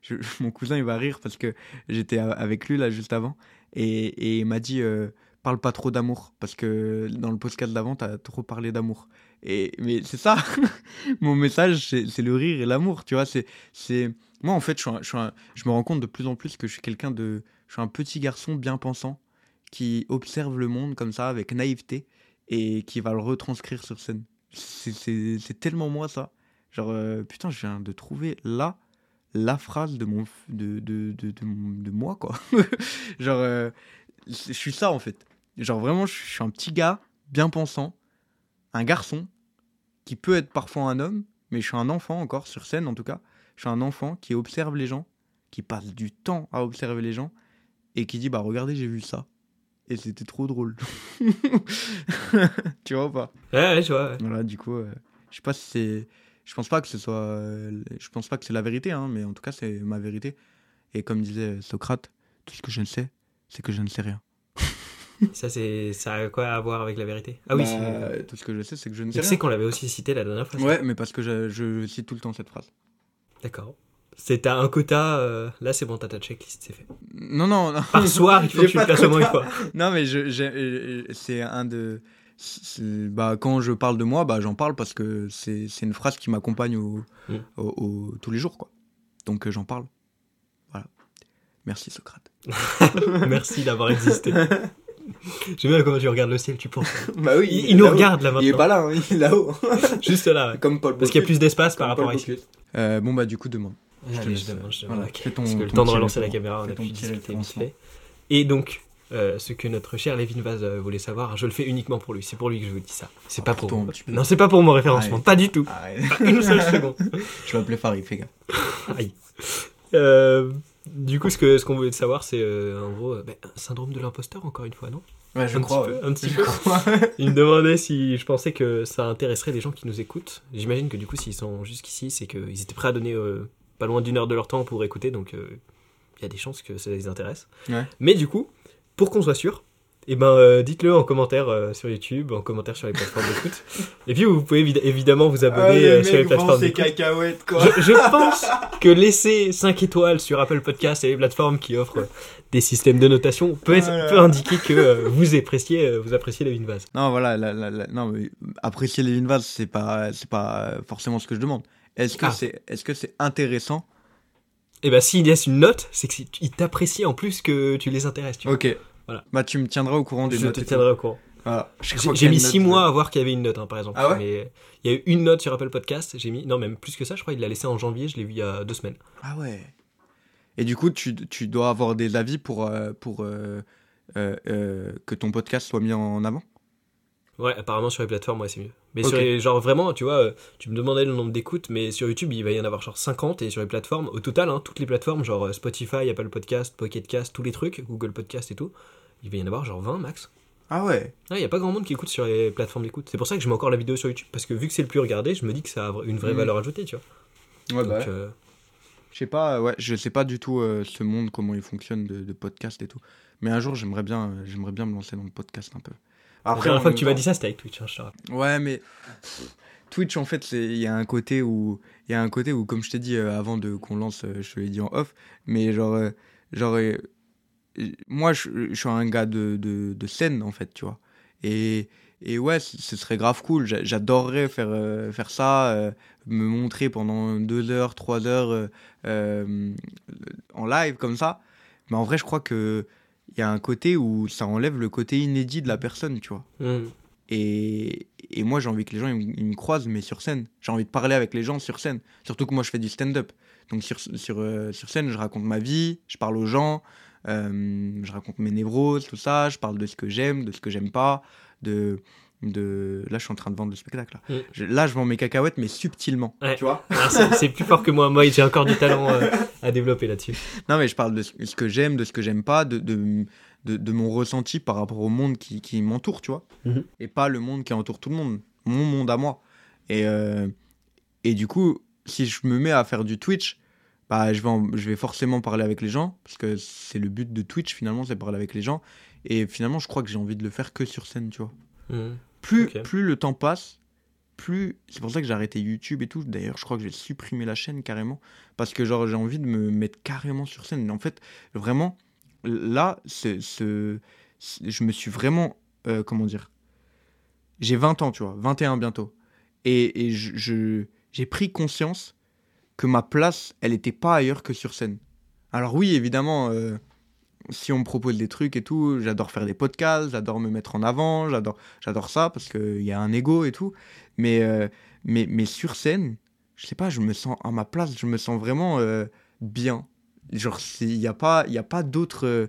je- mon cousin, il va rire parce que j'étais avec lui là juste avant et, et il m'a dit euh, parle pas trop d'amour parce que dans le podcast d'avant, t'as trop parlé d'amour. Et mais c'est ça, mon message, c'est le rire et l'amour, tu vois. C'est c'est moi en fait, je, suis un- je, me rends compte de plus en plus que je suis quelqu'un de, je suis un petit garçon bien pensant qui observe le monde comme ça avec naïveté et qui va le retranscrire sur scène. C'est- tellement moi ça. Genre, euh, putain, je viens de trouver là la phrase de, mon, de, de, de, de moi, quoi. Genre, euh, je suis ça, en fait. Genre, vraiment, je suis un petit gars, bien pensant, un garçon, qui peut être parfois un homme, mais je suis un enfant encore, sur scène en tout cas. Je suis un enfant qui observe les gens, qui passe du temps à observer les gens, et qui dit, bah regardez, j'ai vu ça. Et c'était trop drôle. tu vois ou pas? Ouais, ouais, je vois. ouais. voilà, du coup, euh, je sais pas si c'est. Je pense pas que ce soit. euh, je pense pas que c'est la vérité, hein, mais en tout cas, c'est ma vérité. Et comme disait Socrate, tout ce que je ne sais, c'est que je ne sais rien. Ça, c'est, ça a quoi à voir avec la vérité? Ah oui, Bah, tout ce que je sais, c'est que je ne sais tu sais qu'on l'avait aussi cité la dernière fois. Ouais, mais parce que je, je cite tout le temps cette phrase. D'accord. C'est t'as un quota, euh, là c'est bon, t'as ta checklist, c'est fait. Non, non, non. Par soir, il faut que tu le fasses au moins une fois. Non, mais je, euh, c'est un de. Bah, quand je parle de moi, bah, j'en parle parce que c'est c'est une phrase qui m'accompagne au, Mm. au- au- tous les jours, quoi. Donc euh, j'en parle. Voilà. Merci Socrate. Merci d'avoir existé. J'aime bien comment tu regardes le ciel, tu penses. Bah oui, Il, il nous regarde là Il est maintenant. pas là, hein, il est là-haut. Juste là. ouais. Comme Paul Parce qu'il y a plus d'espace par rapport à ici. Euh, bon, bah, du coup, demande. Je te laisse, je demande, je demande, voilà, ok. fais ton- Parce que le temps de relancer la caméra, on a pu discuter vite fait. Et donc, euh, ce que notre cher Lévin Vaz euh, voulait savoir, je le fais uniquement pour lui. C'est pour lui que je vous dis ça. C'est Ah, pas pour. Non, c'est pas pour mon référencement, Arrête. pas du tout. Pas une seule seconde. Je vais appeler Farid, fais gaffe. Aïe. Euh, du coup, ce que ce qu'on voulait savoir, c'est euh, en gros, euh, ben, un syndrome de l'imposteur, encore une fois, non? Ouais, Un petit peu, un petit peu. crois. Il me demandait si je pensais que ça intéresserait les gens qui nous écoutent. J'imagine que du coup, s'ils sont jusqu'ici, c'est qu'ils étaient prêts à donner euh, pas loin d'une heure de leur temps pour écouter, donc euh, il y a des chances que ça les intéresse. Ouais. Mais du coup, pour qu'on soit sûr, eh ben, euh, dites-le en commentaire euh, sur YouTube, en commentaire sur les plateformes d'écoute. Et puis, vous pouvez évi- évidemment vous abonner euh, sur les plateformes d'écoute. cacahuètes, quoi. Je, je pense que laisser 5 étoiles sur Apple Podcast et les plateformes qui offrent des systèmes de notation peut, être- Voilà. peut indiquer que euh, vous appréciez, euh, vous appréciez la Vase. Non, voilà, la- la- la- non, mais apprécier les Vase, c'est pas, c'est pas forcément ce que je demande. Est-ce que Ah. c'est, est-ce que c'est intéressant? Et ben s'il laisse une note, c'est qu'ils t'apprécient en plus que tu les intéresses. Tu vois. Voilà. Bah, tu me tiendras au courant des Je notes. te et tout. tiendrai au courant. Voilà. J'ai mis une 6 note, mois à voir qu'il y avait une note, hein, par exemple. Ah ouais Mais il y a eu une note sur Apple Podcast. J'ai mis, non, même plus que ça, je crois. Il l'a laissé en janvier. Je l'ai vu il y a deux semaines. Ah ouais. Et du coup, tu, tu dois avoir des avis pour, euh, pour euh, euh, euh, que ton podcast soit mis en avant? Ouais, apparemment sur les plateformes, ouais, c'est mieux. Mais sur les, genre vraiment, tu vois, euh, tu me demandais le nombre d'écoutes, mais sur YouTube, il va y en avoir genre 50 et sur les plateformes, au total, hein, toutes les plateformes, genre euh, Spotify, Apple Podcast, Pocket Cast, tous les trucs, Google Podcast et tout, il va y en avoir genre 20 max. Ah ouais. Il n'y a pas grand monde qui écoute sur les plateformes d'écoute. C'est pour ça que je mets encore la vidéo sur YouTube, parce que vu que c'est le plus regardé, je me dis que ça a une vraie Mm. valeur ajoutée, tu vois. Ouais, bah Donc, ouais. euh, Je sais pas, ouais, je sais pas du tout euh, ce monde, comment il fonctionne de, de podcast et tout. Mais un jour, j'aimerais bien, euh, j'aimerais bien me lancer dans le podcast un peu. La en dernière fois que tu m'as dit ça, c'était avec Twitch, hein, je te rappelle. Ouais, mais Twitch, en fait, il y a un côté où, il y a un côté où, comme je t'ai dit euh, avant de qu'on lance, euh, je te l'ai dit en off, mais genre, euh, genre, moi, je, je suis un gars de, de, de scène, en fait, tu vois. Et, et ouais, ce serait grave cool. J'a- J'adorerais faire, faire ça, me montrer pendant deux heures, trois heures en live comme ça. Mais en vrai, je crois que il y a un côté où ça enlève le côté inédit de la personne, tu vois. Mm. Et, et moi, j'ai envie que les gens ils me croisent, mais sur scène. J'ai envie de parler avec les gens sur scène. Surtout que moi, je fais du stand-up. Donc sur, sur, euh, sur scène, je raconte ma vie, je parle aux gens, euh, je raconte mes névroses, tout ça. Je parle de ce que j'aime, de ce que j'aime pas, de, de... Là, je suis en train de vendre le spectacle. Là, Mm. Je- là je vends mes cacahuètes, mais subtilement. Ouais. Tu vois Alors, c'est plus fort que moi. Moi, j'ai encore du talent euh, à développer là-dessus. Non, mais je parle de ce que j'aime, de ce que j'aime pas, de, de, de, de mon ressenti par rapport au monde qui, qui m'entoure, tu vois. Mhm. Et pas le monde qui entoure tout le monde, mon monde à moi. Et, euh, et du coup, si je me mets à faire du Twitch, bah, je, vais en- je vais forcément parler avec les gens, parce que c'est le but de Twitch, finalement, c'est parler avec les gens. Et finalement, je crois que j'ai envie de le faire que sur scène, tu vois. Mhm. Plus, le temps passe, plus. C'est pour ça que j'ai arrêté YouTube et tout. D'ailleurs, je crois que je vais supprimer la chaîne carrément. Parce que, genre, j'ai envie de me mettre carrément sur scène. En fait, vraiment, là, ce, ce- ce- je me suis vraiment. euh, comment dire J'ai 20 ans, tu vois. 21 bientôt. Et, et je, je- j'ai pris conscience que ma place, elle n'était pas ailleurs que sur scène. Alors, oui, évidemment. euh, si on me propose des trucs et tout, j'adore faire des podcasts, j'adore me mettre en avant, j'adore j'adore ça parce qu'il y a un ego et tout. Mais, euh, mais, mais sur scène, je sais pas, je me sens à ma place, je me sens vraiment euh, bien. Genre, il n'y a pas, a pas d'autre euh,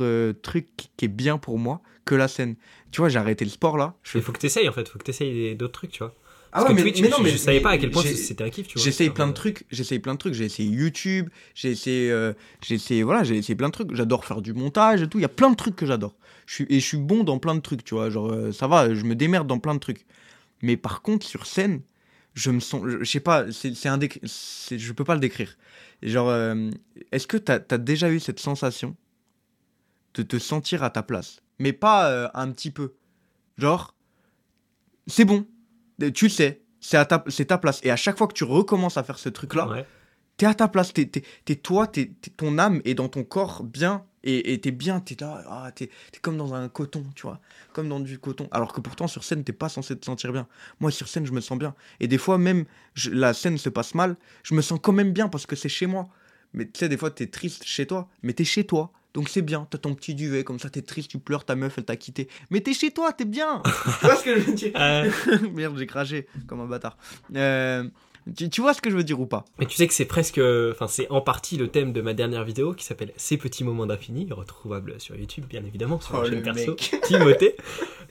euh, truc qui est bien pour moi que la scène. Tu vois, j'ai arrêté le sport là. Je Il faut que tu essayes en fait. faut que tu essayes d'autres trucs, tu vois. Ah ouais, mais- Twitch, mais non, mais- je savais pas à quel point j'ai- c'était un kiff, tu vois. J'essaye Enfin, plein de trucs, j'essaye plein de trucs, j'ai essayé YouTube, j'ai essayé, euh, j'ai essayé, voilà, j'ai essayé plein de trucs. J'adore faire du montage et tout. Il y a plein de trucs que j'adore. Je suis et je suis bon dans plein de trucs, tu vois. Genre euh, ça va, je me démerde dans plein de trucs. Mais par contre sur scène, je me sens, je, je sais pas, c'est un je peux pas le décrire. Genre, euh, est-ce que t'as as déjà eu cette sensation de te sentir à ta place, mais pas un petit peu, genre, c'est bon, tu le sais. C'est à ta, c'est ta place. Et à chaque fois que tu recommences à faire ce truc-là, Ouais. t'es à ta place, t'es, t'es, t'es toi, ton âme est dans ton corps bien, et, t'es bien, t'es là, ah, t'es, t'es comme dans un coton, tu vois, comme dans du coton. Alors que pourtant, sur scène, t'es pas censé te sentir bien. Moi, sur scène, je me sens bien. Et des fois, même, je- la scène se passe mal, je me sens quand même bien parce que c'est chez moi. Mais tu sais, des fois, t'es triste chez toi, mais t'es chez toi. Donc c'est bien, t'as ton petit duvet, comme ça t'es triste, tu pleures, ta meuf elle t'a quitté. Mais t'es chez toi, t'es bien Tu vois ce que je veux dire Euh, Merde, j'ai craché comme un bâtard. Euh, tu, tu vois ce que je veux dire ou pas mais tu sais que c'est presque, enfin c'est en partie le thème de ma dernière vidéo qui s'appelle Ces petits moments d'infini, retrouvable sur YouTube bien évidemment sur Oh, le chaîne perso mec. Timothée,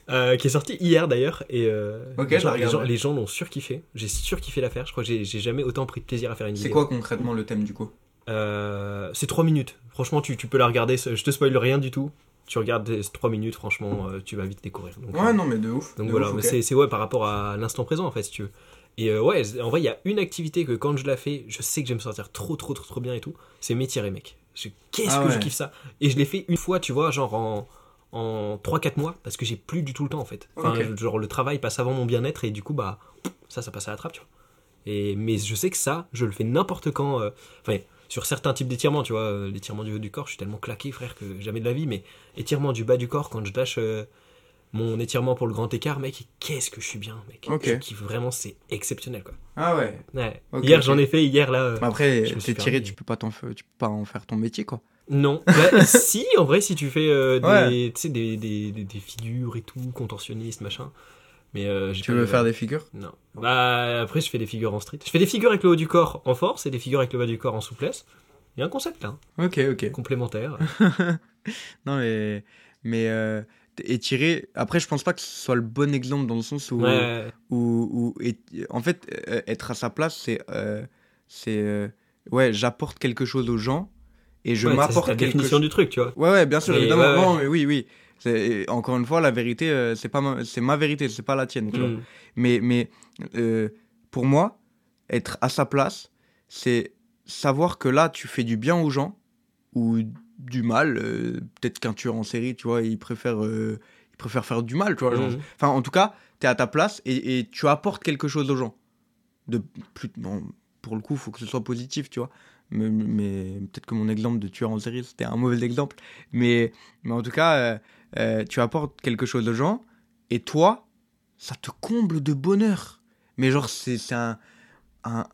euh, qui est sorti hier d'ailleurs et euh, les, gens, les, gens, regarderai. les gens l'ont surkiffé. J'ai surkiffé l'affaire. Je crois que j'ai jamais autant pris de plaisir à faire une C'est vidéo. quoi concrètement le thème du coup? Euh, C'est 3 minutes. Franchement, tu, tu peux la regarder. Je te spoil rien du tout. Tu regardes 3 minutes, franchement, euh, tu vas vite découvrir. Donc, euh, non mais de ouf. Donc de voilà, ouf, mais ok. c'est ouais par rapport à l'instant présent en fait si tu veux. Et euh, ouais, en vrai, il y a une activité que quand je la fais, je sais que je vais me sentir trop trop trop trop bien et tout, c'est m'étirer mec. Qu'est-ce Ah que je ouais. kiffe ça Et je l'ai fait une fois, tu vois, genre en en 3 4 mois parce que j'ai plus du tout le temps en fait. Enfin, genre le travail passe avant mon bien-être et du coup bah ça ça passe à la trappe, tu vois. Et mais je sais que ça, je le fais n'importe quand euh, enfin sur certains types d'étirements, tu vois, euh, l'étirement du haut du corps, je suis tellement claqué, frère, que jamais de la vie, mais étirement du bas du corps, quand je lâche euh, mon étirement pour le grand écart, mec, qu'est-ce que je suis bien, mec. Kiffe vraiment, c'est exceptionnel, quoi. Ah ouais. Hier, j'en ai fait, hier, là. euh, Après, Je me suis tiré, tu peux pas t'en fa- tu peux pas en faire ton métier quoi. Non. Bah, si, en vrai, si tu fais euh, Ouais. des, des, des, des figures et tout, contorsionnistes, machin. Mais euh, Tu veux faire des figures? Non. Bah, après, je fais des figures en street. Je fais des figures avec le haut du corps en force et des figures avec le bas du corps en souplesse. Il y a un concept là, hein, Ok, ok. complémentaire. Non mais mais euh, étirer. Après, je pense pas que ce soit le bon exemple dans le sens où Ouais. où, où- et- en fait euh, être à sa place c'est euh, c'est ouais j'apporte quelque chose aux gens et je Ouais, ça, c'est m'apporte la quelque définition chose du truc, tu vois. ouais ouais bien sûr Mais évidemment ouais, ouais. non mais oui oui C'est- et encore une fois la vérité euh, c'est pas ma, c'est ma vérité c'est pas la tienne tu vois. Mm. mais mais euh, pour moi être à sa place c'est savoir que là tu fais du bien aux gens ou du mal euh, peut-être qu'un tueur en série tu vois il préfère il préfère faire du mal tu vois genre, Mhm. Enfin, en tout cas, tu es à ta place et, et tu apportes quelque chose aux gens. De plus, bon, pour le coup, il faut que ce soit positif, tu vois. Mais, mais peut-être que mon exemple de tueur en série, c'était un mauvais exemple. Mais, mais en tout cas, euh, euh, tu apportes quelque chose aux gens et toi, ça te comble de bonheur. Mais genre, c'est un, un-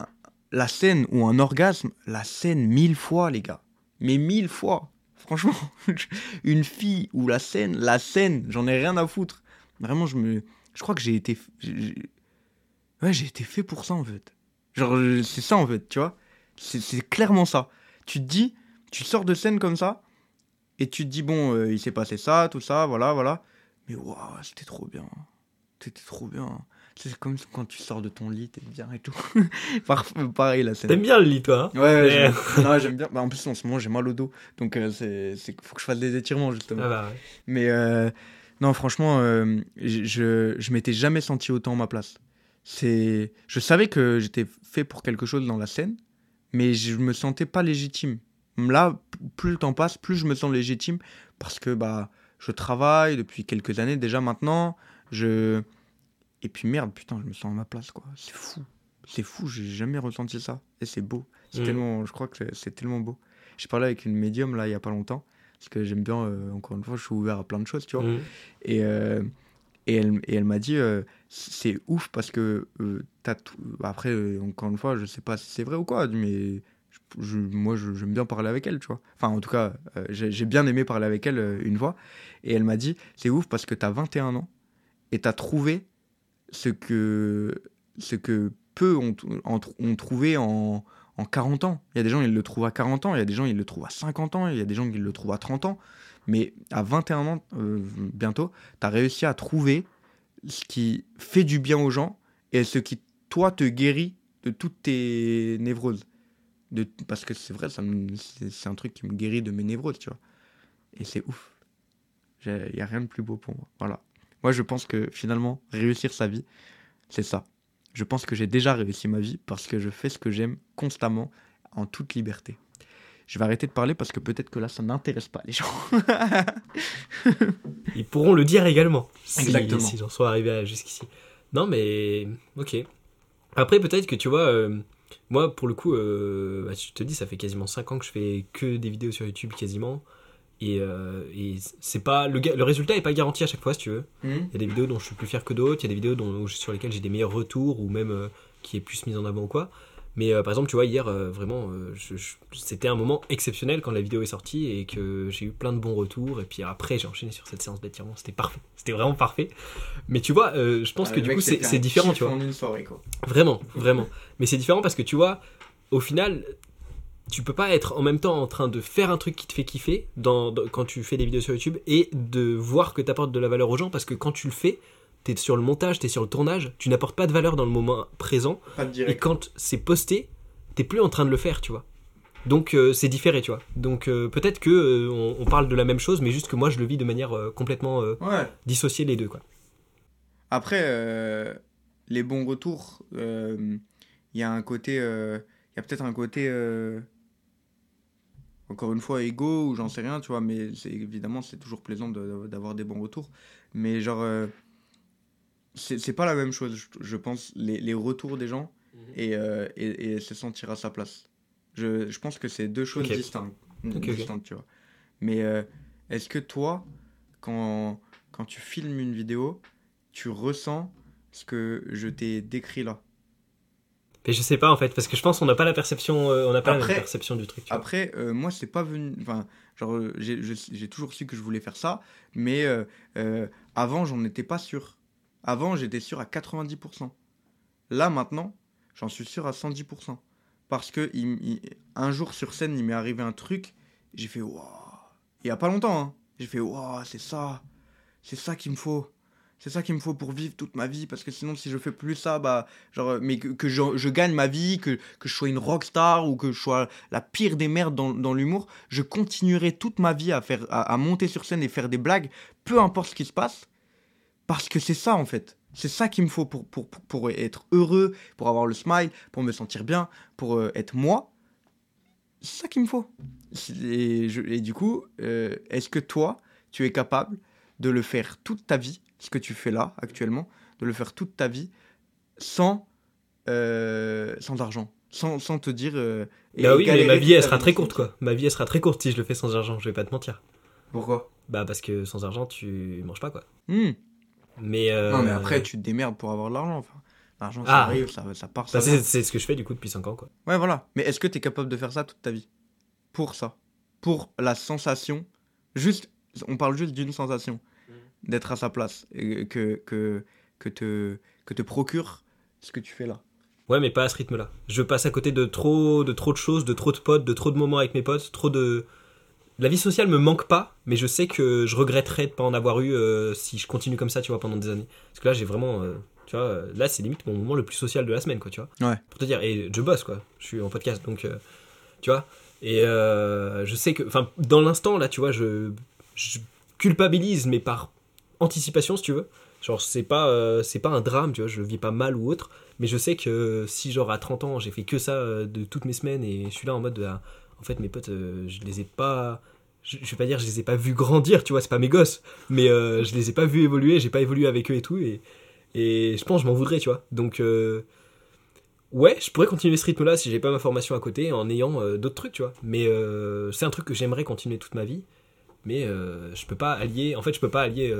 La scène ou un orgasme, la scène mille fois, les gars. Mais mille fois. Franchement, une fille ou la scène, la scène, j'en ai rien à foutre. Vraiment, je me. Je crois que j'ai été. Ouais, j'ai été fait pour ça, en fait. Genre, c'est ça, en fait, tu vois. C'est clairement ça. Tu te dis, tu sors de scène comme ça, et tu te dis, bon, euh, il s'est passé ça, tout ça, voilà, voilà. Mais waouh, c'était trop bien. t'étais trop bien. C'est comme quand tu sors de ton lit, t'es bien et tout. Pareil, la scène. T'aimes bien le lit, toi hein Ouais, j'aime- non, j'aime bien. Bah, en plus, en ce moment, j'ai mal au dos. Donc, euh, c'est, c'est, faut que je fasse des étirements, justement. Ah bah ouais. Mais euh, non, franchement, euh, je, je, je m'étais jamais senti autant à ma place. C'est, je savais que j'étais fait pour quelque chose dans la scène, mais je me sentais pas légitime. Là, plus le temps passe, plus je me sens légitime parce que bah, je travaille depuis quelques années déjà maintenant. Je et puis merde, putain, je me sens à ma place quoi. C'est fou, c'est fou. J'ai jamais ressenti ça et c'est beau. C'est Mhm. tellement, je crois que c'est- tellement beau. J'ai parlé avec une médium là il y a pas longtemps parce que j'aime bien. euh, encore une fois, je suis ouvert à plein de choses, tu vois. Mhm. Et, euh, et elle, et elle m'a dit, euh, c'est ouf parce que t'as tout- Après, encore une fois, je sais pas si c'est vrai ou quoi, mais je- moi, j'aime bien parler avec elle, tu vois. Enfin, en tout cas, euh, j'ai bien aimé parler avec elle euh, une fois. Et elle m'a dit, c'est ouf parce que t'as 21 ans et t'as trouvé ce que, ce que peu ont, ont, trouvé en, en 40 ans. Il y a des gens, ils le trouvent à 40 ans, il y a des gens, ils le trouvent à 50 ans, il y a des gens qui le trouvent à 30 ans. Mais à 21 ans, euh, bientôt, tu as réussi à trouver ce qui fait du bien aux gens et ce qui, toi, te guérit de toutes tes névroses. De, parce que c'est vrai, ça me- c'est un truc qui me guérit de mes névroses, tu vois. Et c'est ouf. Il n'y a rien de plus beau pour moi. Voilà. Moi, je pense que finalement, réussir sa vie, c'est ça. Je pense que j'ai déjà réussi ma vie parce que je fais ce que j'aime constamment, en toute liberté. Je vais arrêter de parler parce que peut-être que là, ça n'intéresse pas les gens. Ils pourront le dire également. Si, Exactement. Si j'en sois arrivé jusqu'ici. Non, mais. Ok. Après, peut-être que tu vois. euh, moi, pour le coup, euh, bah, je te dis, ça fait quasiment 5 ans que je fais que des vidéos sur YouTube, quasiment. Et, euh, et c'est pas le, résultat est pas garanti à chaque fois, si tu veux. Il y a des vidéos dont je suis plus fier que d'autres, il y a des vidéos dont, sur lesquelles j'ai des meilleurs retours ou même euh, qui est plus mise en avant ou quoi. Mais euh, par exemple, tu vois, hier, euh, vraiment, euh, je- je- c'était un moment exceptionnel quand la vidéo est sortie et que j'ai eu plein de bons retours. Et puis après, j'ai enchaîné sur cette séance d'étirement. C'était parfait. C'était vraiment parfait. Mais tu vois, je pense que du coup, c'est c'est différent, tu vois. Une soirée, quoi. Vraiment, vraiment. Mais c'est différent parce que tu vois, au final, tu peux pas être en même temps en train de faire un truc qui te fait kiffer dans, dans- quand tu fais des vidéos sur YouTube et de voir que tu apportes de la valeur aux gens parce que quand tu le fais, tu es sur le montage, tu es sur le tournage, tu n'apportes pas de valeur dans le moment présent Pas de et direct. quand c'est posté, t'es plus en train de le faire, tu vois. Donc euh, c'est différé, tu vois. Donc euh, peut-être que euh, on, on parle de la même chose, mais juste que moi je le vis de manière complètement Ouais. dissociée les deux, quoi. Après, les bons retours, il y a un côté. Il y a peut-être un côté. encore une fois, égo ou j'en sais rien, tu vois, mais c'est évidemment, c'est toujours plaisant de- d'avoir des bons retours. Mais genre. C'est pas la même chose, je, je pense, les, les retours des gens et, euh, et, et se sentir à sa place. Je, je pense que c'est deux choses distinctes, distinctes, tu vois. Mais euh, est-ce que toi, quand, quand tu filmes une vidéo, tu ressens ce que je t'ai décrit là? Mais je sais pas en fait, parce que je pense qu'on n'a pas la perception, euh, on n'a pas la Après- perception du truc. Après, euh, moi, c'est pas venu. Enfin, genre, j'ai toujours su que je voulais faire ça, mais euh, avant, j'en étais pas sûr. Avant, j'étais sûr à 90%. Là, maintenant, j'en suis sûr à 110%. Parce que un jour sur scène, il m'est arrivé un truc, j'ai fait waouh. Il y a pas longtemps, hein. J'ai fait waouh, c'est ça. C'est ça qu'il me faut. C'est ça qu'il me faut pour vivre toute ma vie. Parce que sinon, si je fais plus ça, bah, genre, mais que, je, gagne ma vie, que, que je sois une rockstar ou que je sois la pire des merdes dans, dans l'humour, je continuerai toute ma vie à, faire, à monter sur scène et faire des blagues, peu importe ce qui se passe, parce que c'est ça en fait. C'est ça qu'il me faut pour, pour, pour, pour être heureux, pour avoir le smile, pour me sentir bien, pour euh, être moi. C'est ça qu'il me faut. Et, je- et du coup, euh, est-ce que toi, tu es capable de le faire toute ta vie, ce que tu fais là actuellement, de le faire toute ta vie sans, euh, sans argent, sans, sans te dire... euh, et Bah oui, mais ma vie elle sera très courte quoi. Ma vie elle sera très courte si je le fais sans argent, je vais pas te mentir. Pourquoi? Bah parce que sans argent tu manges pas quoi. Hmm. Mais euh, Non, mais après, tu te démerdes pour avoir de l'argent. Enfin, l'argent, ça Ah. arrive, ça, ça part, ça bah, vient. c'est c'est ce que je fais du coup depuis 5 ans quoi. Ouais, voilà. Mais est-ce que tu es capable de faire ça toute ta vie? Pour ça. Pour la sensation. Juste, on parle juste d'une sensation. D'être à sa place. Et que, que, que, te, que te procure ce que tu fais là. Ouais, mais pas à ce rythme-là. Je passe à côté de trop, de trop de choses, de trop de potes, de trop de moments avec mes potes, trop de la vie sociale me manque pas, mais je sais que je regretterais de pas en avoir eu euh, si je continue comme ça, tu vois, pendant des années. Parce que là, j'ai vraiment, euh, tu vois, euh, là, c'est limite mon moment le plus social de la semaine, quoi, tu vois. Ouais. Pour te dire, et je bosse, quoi. Je suis en podcast, donc, euh, tu vois. Et je sais que, enfin, dans l'instant, là, tu vois, je, je culpabilise, mais par anticipation, si tu veux. Genre, c'est pas, c'est pas un drame, tu vois, je vis pas mal ou autre, mais je sais que si, genre, à 30 ans, j'ai fait que ça de toutes mes semaines et je suis là en mode, ah, en fait, mes potes, je les ai pas. Je, je vais pas dire, je les ai pas vus grandir, tu vois, c'est pas mes gosses, mais euh, je les ai pas vus évoluer, j'ai pas évolué avec eux et tout, et, je pense que je m'en voudrais, tu vois. Donc, euh, ouais, je pourrais continuer ce rythme-là si j'ai pas ma formation à côté en ayant euh, d'autres trucs, tu vois. Mais euh, c'est un truc que j'aimerais continuer toute ma vie, mais je peux pas allier, en fait, je peux pas allier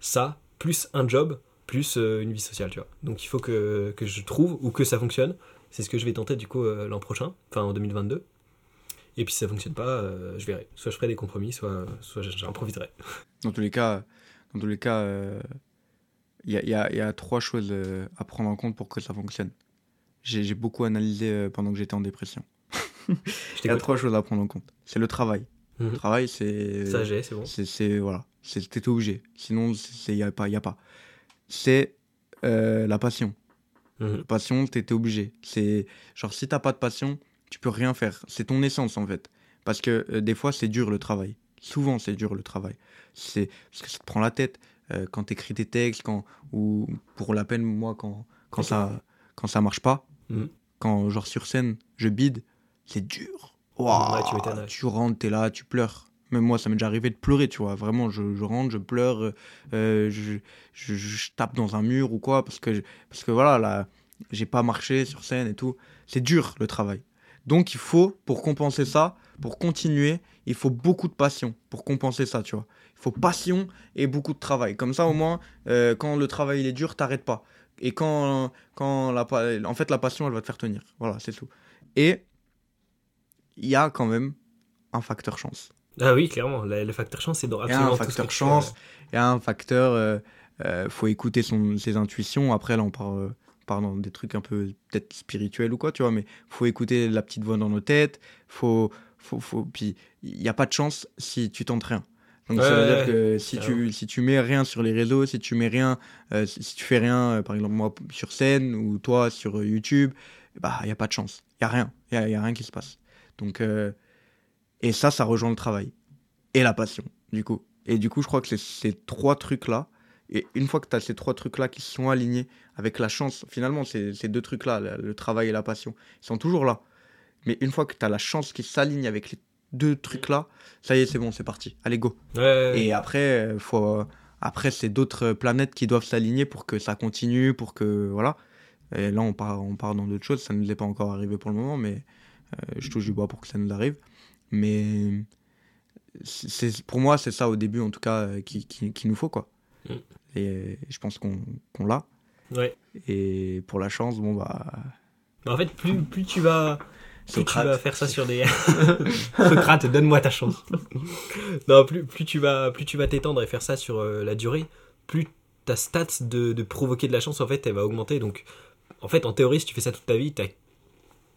ça plus un job plus une vie sociale, tu vois. Donc il faut que, que je trouve ou que ça fonctionne. C'est ce que je vais tenter du coup l'an prochain, enfin en 2022. Et puis si ça fonctionne pas, euh, je verrai. Soit je ferai des compromis, soit, soit j'improviserai. Dans tous les cas, dans tous les cas, euh, il y, a, il y a- il y a trois choses euh, à prendre en compte pour que ça fonctionne. J'ai beaucoup analysé euh, pendant que j'étais en dépression. Il y a trois choses à prendre en compte. C'est le travail. Mhm. Le travail, c'est Ça j'ai, c'est bon. c'est voilà, c'est t'es obligé. Sinon, c'est y a pas, y a pas. C'est euh, la passion. Mhm. La passion, t'es obligé. C'est genre si t'as pas de passion, tu peux rien faire. C'est ton essence en fait. Parce que euh, des fois, c'est dur le travail. Souvent, c'est dur le travail. C'est parce que ça te prend la tête euh, quand t'écris tes textes, quand ou pour la peine moi quand quand ça quand ça marche pas, Mhm. quand genre sur scène je bide, c'est dur. Ouah, Ouais, tu tu rentres, t'es là, tu pleures. Même moi, ça m'est déjà arrivé de pleurer, tu vois. Vraiment, je, je rentre, je pleure, euh, je, je, je tape dans un mur ou quoi, parce que, parce que voilà, là, j'ai pas marché sur scène et tout. C'est dur, le travail. Donc, il faut, pour compenser ça, pour continuer, il faut beaucoup de passion pour compenser ça, tu vois. Il faut passion et beaucoup de travail. Comme ça, au moins, euh, quand le travail il est dur, t'arrêtes pas. Et quand, quand la, en fait, la passion, elle va te faire tenir. Voilà, c'est tout. Et il y a quand même un facteur chance. Ah oui, clairement, la- le facteur chance, c'est dans Il y a un facteur chance, il y a un facteur. euh, euh, faut écouter son, ses intuitions. Après, là, on part, dans des trucs un peu peut-être spirituels ou quoi, tu vois, mais faut écouter la petite voix dans nos têtes. Faut, faut, faut... Puis, il n'y a pas de chance si tu tentes rien. Donc, ça veut dire que si tu, si tu mets rien sur les réseaux, si tu mets rien, euh, si tu fais rien, euh, par exemple, moi sur scène ou toi sur euh, YouTube, bah, il n'y a pas de chance. Il n'y a rien. Il n'y a, y a rien qui se passe. Donc, et ça, ça rejoint le travail et la passion, du coup. Et du coup, je crois que c'est ces trois trucs-là. Et une fois que tu as ces trois trucs-là qui sont alignés avec la chance, finalement, ces, ces deux trucs-là, le, le travail et la passion, ils sont toujours là. Mais une fois que tu as la chance qui s'aligne avec les deux trucs-là, ça y est, c'est bon, c'est parti. Allez, go. Ouais. Et après, euh, faut, euh, après c'est d'autres planètes qui doivent s'aligner pour que ça continue, pour que. Voilà. Et là, on part, on part dans d'autres choses. Ça ne nous est pas encore arrivé pour le moment, mais euh, je touche du bois pour que ça nous arrive. Mais c'est, pour moi, c'est ça au début, en tout cas, qui, qui, qui nous faut, quoi. Et je pense qu'on, l'a. Ouais. Et pour la chance, bon, bah. Bah, en fait, plus, plus tu vas. Plus tu vas faire ça sur des. Socrate, donne-moi ta chance. non, plus, plus tu vas plus tu vas t'étendre et faire ça sur euh, la durée, plus ta stats de, de provoquer de la chance, en fait, elle va augmenter. Donc, en fait, en théorie, si tu fais ça toute ta vie, t'as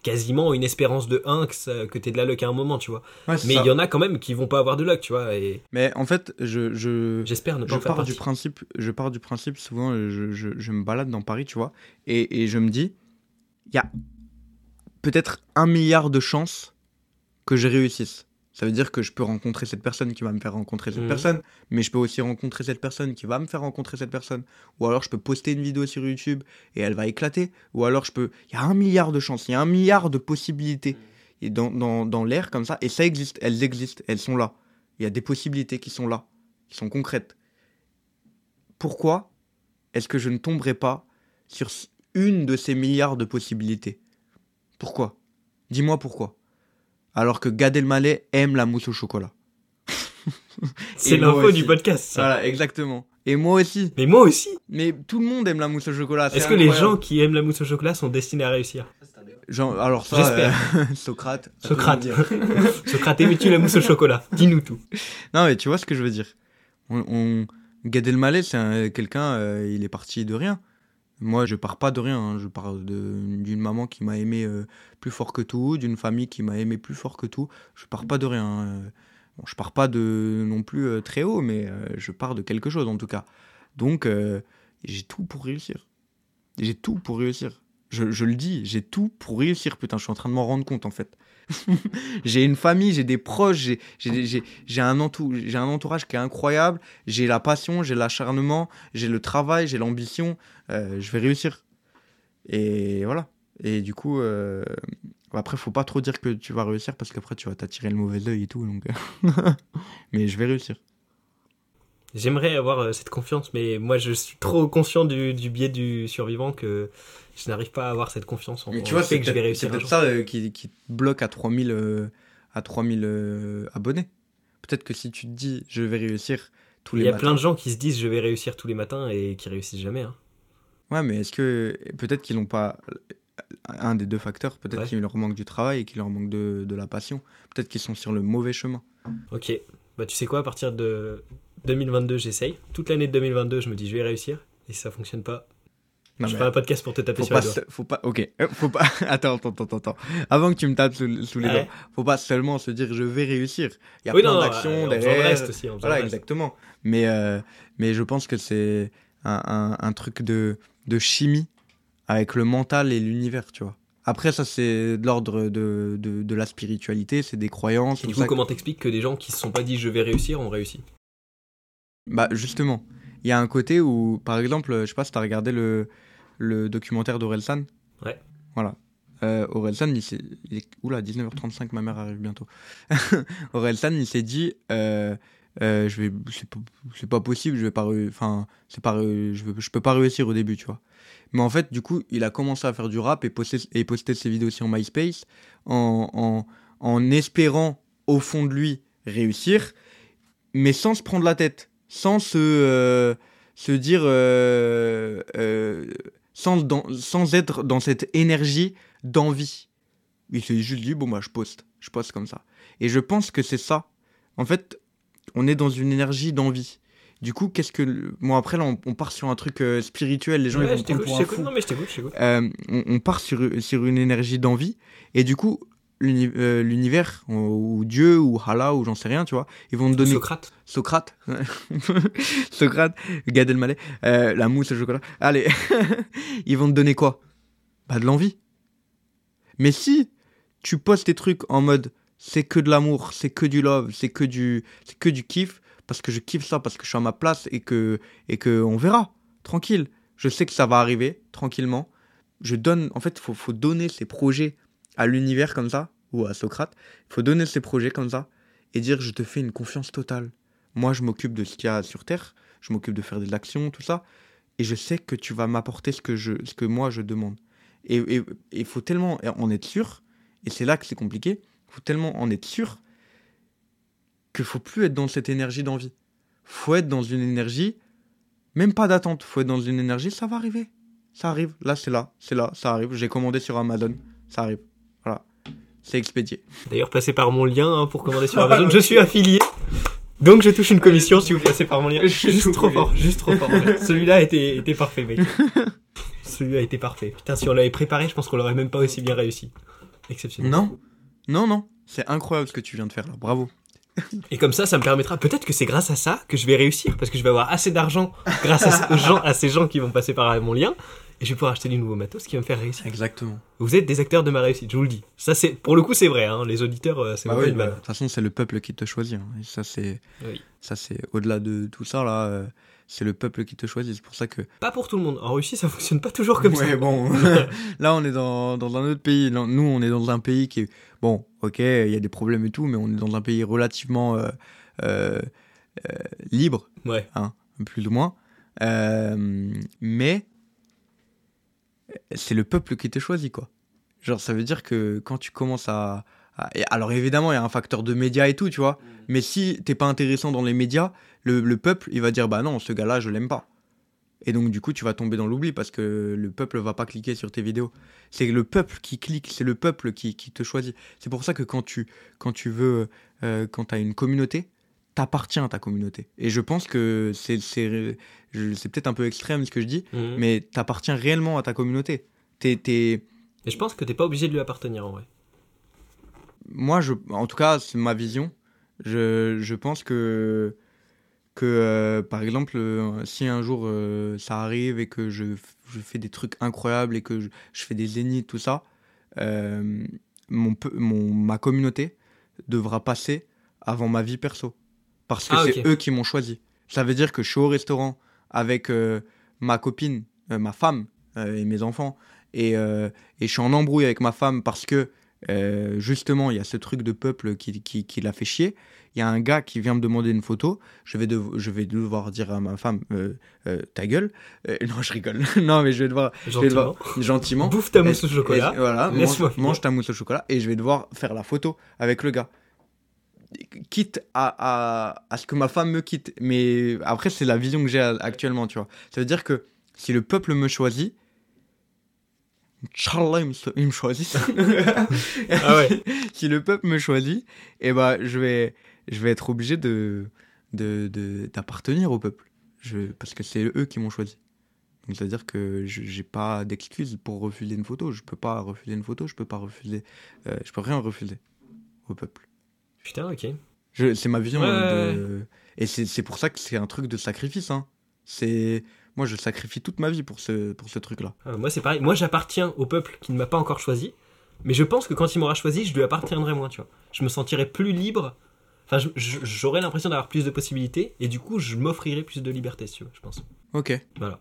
quasiment une espérance de 1 que, ça- que t'aies de la luck à un moment, tu vois. Ouais, Mais il y en a quand même qui vont pas avoir de luck, tu vois. Et Mais en fait, je. je... j'espère ne pas je en faire pars du principe, je pars du principe souvent, euh, je, je, je me balade dans Paris, tu vois, et, et je me dis, il y a peut-être un milliard de chances que je réussisse. Ça veut dire que je peux rencontrer cette personne qui va me faire rencontrer cette Mhm. personne, mais je peux aussi rencontrer cette personne qui va me faire rencontrer cette personne. Ou alors je peux poster une vidéo sur YouTube et elle va éclater. Ou alors je peux... Il y a un milliard de chances, il y a un milliard de possibilités et dans, dans, dans l'air comme ça. Et ça existe, elles existent, elles sont là. Il y a des possibilités qui sont là, qui sont concrètes. Pourquoi est-ce que je ne tomberai pas sur une de ces milliards de possibilités? Pourquoi? Dis-moi pourquoi. Alors que Gad Elmaleh aime la mousse au chocolat. C'est l'info du podcast, ça. Voilà, exactement. Et moi aussi. Mais moi aussi. Mais tout le monde aime la mousse au chocolat. Est-ce que les gens qui aiment la mousse au chocolat sont destinés à réussir Genre, alors ça, J'espère. euh, Socrate. Socrate. Socrate, aimais-tu la mousse au chocolat? Dis-nous tout. Non, mais tu vois ce que je veux dire. On, on... Gad Elmaleh, c'est un- quelqu'un, euh, il est parti de rien. Moi, je pars pas de rien. hein. Je pars d'une maman qui m'a aimé euh, plus fort que tout, d'une famille qui m'a aimé plus fort que tout. Je pars pas de rien. hein. Bon, je pars pas de non plus euh, très haut, mais euh, je pars de quelque chose en tout cas. Donc, j'ai tout pour réussir. J'ai tout pour réussir. Je, je le dis, j'ai tout pour réussir. Putain, je suis en train de m'en rendre compte en fait. j'ai une famille, j'ai des proches, j'ai- un, entou- un entourage qui est incroyable. J'ai la passion, j'ai l'acharnement, j'ai le travail, j'ai l'ambition. Euh, je vais réussir. Et voilà. Et du coup, euh, après, faut pas trop dire que tu vas réussir parce qu'après, tu vas t'attirer le mauvais œil et tout. Donc... mais je vais réussir. J'aimerais avoir euh, cette confiance, mais moi je suis trop conscient du, du biais du survivant que je n'arrive pas à avoir cette confiance en, Mais tu vois, c'est que je vais réussir. c'est peut-être ça euh, qui, qui te bloque à 3000, euh, à 3000 euh, abonnés. Peut-être que si tu te dis je vais réussir tous Il les y a matins. plein de gens qui se disent je vais réussir tous les matins et qui réussissent jamais. hein. Ouais, mais est-ce que peut-être qu'ils n'ont pas un des deux facteurs Peut-être Ouais. qu'il leur manque du travail et qu'il leur manque de, de la passion. Peut-être qu'ils sont sur le mauvais chemin. Ok, bah tu sais quoi, à partir de 2022 j'essaye. Toute l'année de 2022 je me dis je vais réussir. Et si ça fonctionne pas, Non, je ferai un podcast pour te taper faut sur pas, les doigts. se- faut pas. Ok. Faut pas. attends, attends, attends, attends. Avant que tu me tapes sous, sous les Ouais. doigts, faut pas seulement se dire je vais réussir. Il y a Oui, plein d'actions euh, derrière. reste aussi. Voilà, reste. exactement. Mais, euh, mais je pense que c'est un, un- un truc de, de chimie avec le mental et l'univers, tu vois. Après, ça, c'est de l'ordre de, de, de la spiritualité, c'est des croyances. Et du ça. coup, comment t'expliques que des gens qui se sont pas dit je vais réussir ont réussi? Bah, justement, il y a un côté où, par exemple, je sais pas si t'as regardé le, le documentaire d'Orelsan? Ouais. Voilà. Euh, Orelsan, il s'est. Oula, 19h35, ma mère arrive bientôt. Orelsan, il s'est dit euh, euh, je vais, c'est pas, possible, je vais pas. Enfin, c'est pas, réu- je, veux- je peux pas réussir au début, tu vois. Mais en fait, du coup, il a commencé à faire du rap et poster, et ses vidéos sur MySpace en, en, en espérant, au fond de lui, réussir, mais sans se prendre la tête, sans se, euh, se dire. euh, euh, sans, sans être dans cette énergie d'envie. Il s'est juste dit, bon, bah, je poste. Je poste comme ça. Et je pense que c'est ça. En fait, on est dans une énergie d'envie. Du coup, qu'est-ce que. le- Bon, après, là, on, on part sur un truc euh, spirituel. Les gens, Ouais, ils vont prendre pour je un t'écoute. fou. Non, mais je t'écoute, je t'écoute. Euh, on, on part sur, sur une énergie d'envie. Et du coup, l'uni- euh, l'univers, ou, ou Dieu, ou Allah, ou j'en sais rien, tu vois, ils vont te donner. Socrate. Socrate. Socrate, Gad Elmaleh, la mousse au chocolat. Allez, ils vont te donner quoi? Bah de l'envie. Mais si tu postes tes trucs en mode c'est que de l'amour, c'est que du love, c'est que du c'est que du kiff parce que je kiffe ça parce que je suis à ma place et que et que on verra tranquille. Je sais que ça va arriver tranquillement. Je donne en fait faut faut donner ses projets à l'univers comme ça ou à Socrate. Il faut donner ses projets comme ça et dire je te fais une confiance totale. Moi, je m'occupe de ce qu'il y a sur Terre, je m'occupe de faire des actions, tout ça, et je sais que tu vas m'apporter ce que je, ce que moi je demande. Et il faut tellement en être sûr, et c'est là que c'est compliqué. Il faut tellement en être sûr qu'il faut plus être dans cette énergie d'envie. Faut être dans une énergie, même pas d'attente. Faut être dans une énergie, ça va arriver, ça arrive. Là, c'est là, c'est là, ça arrive. J'ai commandé sur Amazon, ça arrive. Voilà, c'est expédié. D'ailleurs, passez par mon lien hein, pour commander sur Amazon. Je suis affilié. Donc je touche une commission si vous passez par mon lien. Je suis Juste trop fort, juste trop fort. Celui-là était, était parfait, mec. Celui-là était parfait. Putain, si on l'avait préparé, je pense qu'on l'aurait même pas aussi bien réussi. Exceptionnel. Non, non, non, c'est incroyable ce que tu viens de faire là. Bravo. Et comme ça, ça me permettra, peut-être que c'est grâce à ça que je vais réussir, parce que je vais avoir assez d'argent grâce à, ces gens, à ces gens qui vont passer par mon lien, et je vais pouvoir acheter du nouveau matos qui va me faire réussir. Exactement. Vous êtes des acteurs de ma réussite, je vous le dis. Ça, c'est, pour le coup, c'est vrai, hein. les auditeurs, euh, c'est Bah oui, bah, de toute façon, c'est le peuple qui te choisit. hein. Et ça, c'est, Oui. ça, c'est au-delà de tout ça là. euh, c'est le peuple qui te choisit. C'est pour ça que. Pas pour tout le monde. En Russie, ça fonctionne pas toujours comme ouais, ça. bon. là, on est dans, dans un autre pays. Nous, on est dans un pays qui est bon. Ok, il y a des problèmes et tout, mais on est dans un pays relativement euh, euh, euh, libre, Ouais. plus ou moins. Mais c'est le peuple qui te choisit, quoi. Genre, ça veut dire que quand tu commences à. alors, évidemment, il y a un facteur de médias et tout, tu vois. Mais si t'es pas intéressant dans les médias, le, le peuple, il va dire Bah non, ce gars-là, je l'aime pas. Et donc, du coup, tu vas tomber dans l'oubli parce que le peuple va pas cliquer sur tes vidéos. C'est le peuple qui clique, c'est le peuple qui, qui te choisit. C'est pour ça que quand tu, quand tu veux. euh, quand tu as une communauté, t'appartiens à ta communauté. Et je pense que c'est c'est c'est peut-être un peu extrême ce que je dis, Mhm. mais t'appartiens réellement à ta communauté. T'es, t'es- Et je pense que t'es pas obligé de lui appartenir en vrai. Moi, je, en tout cas, c'est ma vision. Je, je pense que, que euh, par exemple, euh, si un jour euh, ça arrive et que je, je fais des trucs incroyables et que je, je fais des zéniths, tout ça, mon, mon, ma communauté devra passer avant ma vie perso. Parce que Ah, c'est eux qui m'ont choisi. Ça veut dire que je suis au restaurant avec ma copine, ma femme et mes enfants, et, et je suis en embrouille avec ma femme parce que euh, justement il y a ce truc de peuple qui, qui, qui l'a fait chier. Il y a un gars qui vient me demander une photo, je vais, dev- je vais devoir dire à ma femme euh, euh, ta gueule. Non, je rigole. non, mais je vais devoir je vais Gentiment. devoir- gentiment. Bouffe ta mousse au chocolat. et- voilà, mange, mange ta mousse au chocolat et je vais devoir faire la photo avec le gars. Quitte à, à, à ce que ma femme me quitte. Mais après, c'est la vision que j'ai actuellement, tu vois. Ça veut dire que si le peuple me choisit, Inch'Allah, il me, choisit. Ah ouais. si le peuple me choisit, eh ben, je, vais, je vais être obligé de, de, de- d'appartenir au peuple. Je, parce que c'est eux qui m'ont choisi. Donc, c'est-à-dire que je j'ai pas d'excuse pour refuser une photo. Je peux pas refuser une photo, je peux pas refuser. euh, je peux rien refuser au peuple. Putain, ok. Je- C'est ma vision. Ouais, hein, de- Et c'est c'est pour ça que c'est un truc de sacrifice. Hein. C'est Moi, je sacrifie toute ma vie pour ce, pour ce truc-là. Euh, moi, c'est pareil. Moi, j'appartiens au peuple qui ne m'a pas encore choisi. Mais je pense que quand il m'aura choisi, je lui appartiendrai moins, tu vois. Je me sentirai plus libre. Enfin, j'aurai l'impression d'avoir plus de possibilités. Et du coup, je m'offrirai plus de liberté, si tu veux, je pense. Ok. Voilà.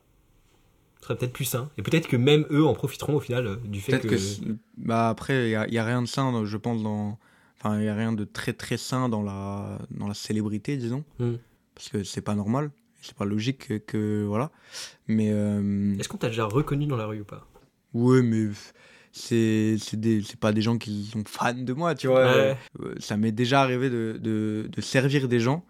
Ce serait peut-être plus sain. Et peut-être que même eux en profiteront au final euh, du fait que. que. bah après, il n'y a, rien de sain, je pense, dans. Enfin, il n'y a rien de très très sain dans la, dans la célébrité, disons. Hmm. Parce que c'est pas normal. C'est pas logique que, que- Voilà. Mais. euh, Est-ce qu'on t'a déjà reconnu dans la rue ou pas? Ouais, mais. C'est c'est pas des gens qui sont fans de moi, tu vois. Ouais. Euh, Ça m'est déjà arrivé de, de, de servir des gens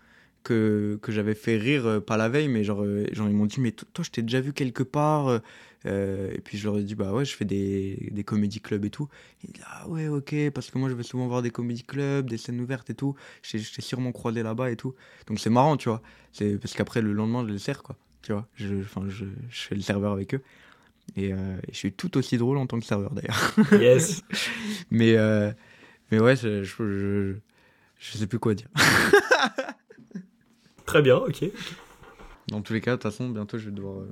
que, que j'avais fait rire, euh, pas la veille, mais genre, genre ils m'ont dit, mais to- toi, je t'ai déjà vu quelque part. Euh, et puis je leur ai dit, bah ouais, je fais des, des comédie clubs et tout. Ils disent, ah ouais, ok, parce que moi, je vais souvent voir des comédie clubs, des scènes ouvertes et tout. Je t'ai- sûrement croisé là-bas et tout. Donc c'est marrant, tu vois. C'est parce qu'après, le lendemain, je les sers, quoi. Tu vois, je, je, je fais le serveur avec eux. Et, euh, et je suis tout aussi drôle en tant que serveur, d'ailleurs. Yes. Mais, euh, mais ouais, je, je, je, je sais plus quoi dire. Très bien, ok. Dans tous les cas, de toute façon, bientôt je vais devoir.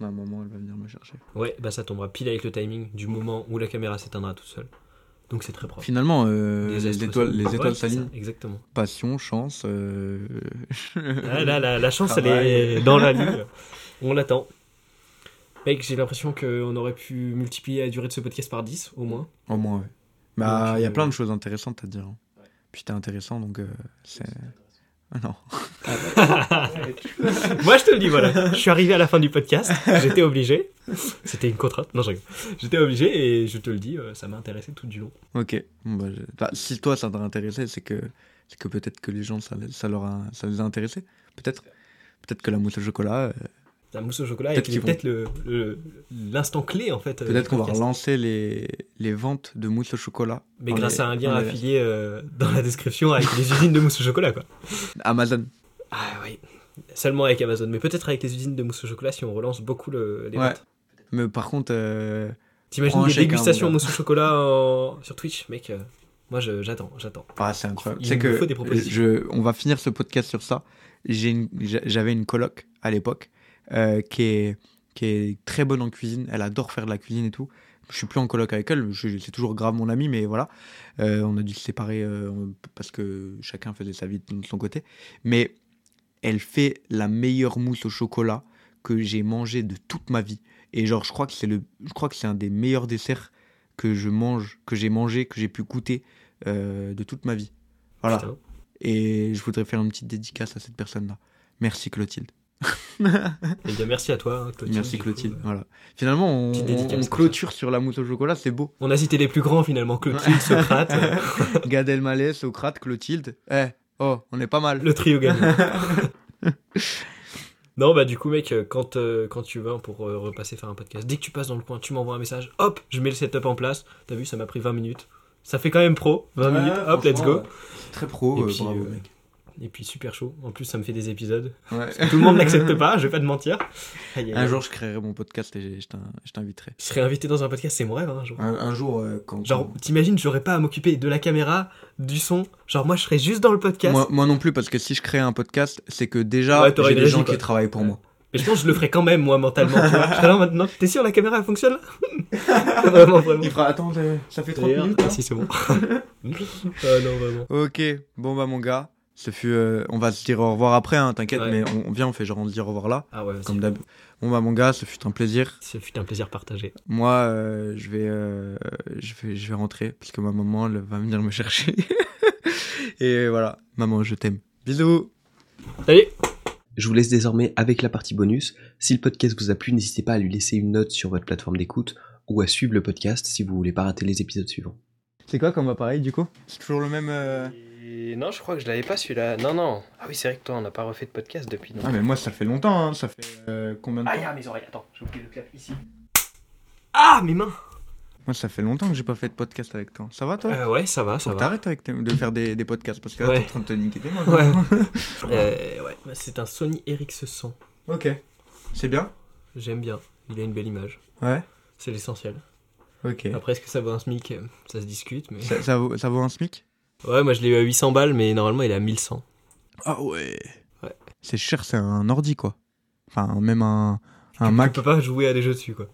Euh, ma maman, elle va venir me chercher. Ouais, bah ça tombera pile avec le timing du moment où la caméra s'éteindra toute seule. Donc c'est très proche. Finalement, euh, les étoiles, les étoiles s'alignent. Exactement. Passion, chance. euh, Ah, là, la, la chance, elle est dans la lune. On l'attend. Mec, j'ai l'impression qu'on aurait pu multiplier la durée de ce podcast par 10, au moins. Au moins, ouais. Bah, il y a euh, plein de choses intéressantes à dire. hein. Puis t'es intéressant, donc c'est. Ah non. Moi, je te le dis, voilà. Je suis arrivé à la fin du podcast. J'étais obligé. C'était une contrainte. Non, je rigole. J'étais obligé et je te le dis, euh, ça m'a intéressé tout du long. Ok. Bah, je- bah, si toi ça t'a intéressé, c'est que, c'est que peut-être que les gens ça, les- ça, leur a, ça les a intéressés. Peut-être. Peut-être que la mousse au chocolat. euh, La mousse au chocolat Peut-être est qu'ils peut-être le- le- l'instant clé, en fait. euh, Peut-être qu'on va relancer les, les ventes de mousse au chocolat. Mais grâce les- à un lien affilié euh, dans la description avec les usines de mousse au chocolat, quoi. Amazon. Ah oui. Seulement avec Amazon, mais peut-être avec les usines de mousse au chocolat si on relance beaucoup le, les Ouais. ventes. Mais par contre, euh, T'imagines des hein, dégustations gars. mousse au chocolat en- sur Twitch, mec euh, Moi, je- j'attends, j'attends. ah, c'est incroyable. Il C'est nous que faut des propositions. je, on va finir ce podcast sur ça. J'ai une- J'avais une coloc à l'époque euh, qui, est, qui est très bonne en cuisine. Elle adore faire de la cuisine et tout. Je suis plus en coloc avec elle. C'est toujours grave mon ami, mais voilà. Euh, on a dû se séparer euh, parce que chacun faisait sa vie de son côté. Mais elle fait la meilleure mousse au chocolat que j'ai mangé de toute ma vie. Et genre, je crois que c'est le, je crois que c'est un des meilleurs desserts que je mange, que j'ai mangé, que j'ai pu goûter de toute ma vie. Voilà. Putain. Et je voudrais faire une petite dédicace à cette personne-là. Merci Clotilde. Eh bien, merci à toi, hein, Clotilde. Merci coup. Clotilde. Voilà. Finalement, on, clôture sur la mousse au chocolat, c'est beau. On a cité les plus grands finalement, Clotilde, Socrate, Gad Elmaleh, Socrate, Clotilde. Eh, oh, on est pas mal. le trio gagnant. non, bah du coup, mec, quand, euh, quand tu vas pour euh, repasser faire un podcast, dès que tu passes dans le coin, tu m'envoies un message, hop, je mets le setup en place. T'as vu, ça m'a pris 20 minutes. Ça fait quand même pro, 20 minutes, hop, let's go. Très pro, Et euh, puis, bravo, mec. Et puis super chaud. En plus, ça me fait des épisodes. Ouais. Tout le monde n'accepte pas, je vais pas te mentir. Aïe, aïe, Un jour, je créerai mon podcast et je t'in- je t'inviterai. Je serais invité dans un podcast, c'est mon rêve, hein, un jour. Un, un jour, euh, quand. Genre, t'imagines, j'aurais pas à m'occuper de la caméra, du son. Genre, moi, je serais juste dans le podcast. Moi, moi non plus, parce que si je crée un podcast, c'est que déjà, Ouais, j'ai des gens quoi. qui travaillent pour Ouais. moi. Mais je pense que je le ferais quand même, moi, mentalement. tu vois. Je là maintenant. T'es sûr, la caméra, elle fonctionne Vraiment, vraiment. fera, attends, ça fait D'ailleurs, ah, si, c'est bon. ah non, vraiment. Ok, bon bah mon gars, ce fut, euh, on va se dire au revoir après, hein, t'inquiète, Ouais. mais on, on vient, on fait genre on se dit au revoir là, Ah ouais, comme vas-y. d'hab. Bon bah mon gars, ce fut un plaisir. Ce fut un plaisir partagé. Moi, euh, je vais, euh, je vais, je vais rentrer parce que ma maman elle va venir me chercher. Et voilà, maman, je t'aime. Bisous. Salut Je vous laisse désormais avec la partie bonus. Si le podcast vous a plu, n'hésitez pas à lui laisser une note sur votre plateforme d'écoute ou à suivre le podcast si vous voulez pas rater les épisodes suivants. C'est quoi comme appareil du coup? C'est toujours le même. Et Non, je crois que je l'avais pas celui-là. Non, non. Ah oui, c'est vrai que toi, on n'a pas refait de podcast depuis. donc. Ah mais moi ça fait longtemps, hein. ça fait euh, combien de temps Ah, ah, mes oreilles. Attends, j'ai oublié le clap ici. Ah, mes mains Moi ça fait longtemps que j'ai pas fait de podcast avec toi. Ça va toi euh, Ouais, ça va, ça Faut va. t'arrêtes avec de faire des, des podcasts parce que là Ouais. t'es en train de te niquer tes mains. Ouais. Euh, ouais, bah, c'est un Sony Ericsson 100. Ok. C'est bien J'aime bien. Il a une belle image. Ouais. C'est l'essentiel. Ok. Après, est-ce que ça vaut un SMIC? Ça se discute, mais. Ça, ça vaut, ça vaut un SMIC? Ouais, moi je l'ai eu à 800 balles, mais normalement il est à 1100. Ah ouais. Ouais. C'est cher, c'est un ordi quoi. Enfin, même un, un Tu Mac. peux pas jouer à des jeux dessus, quoi.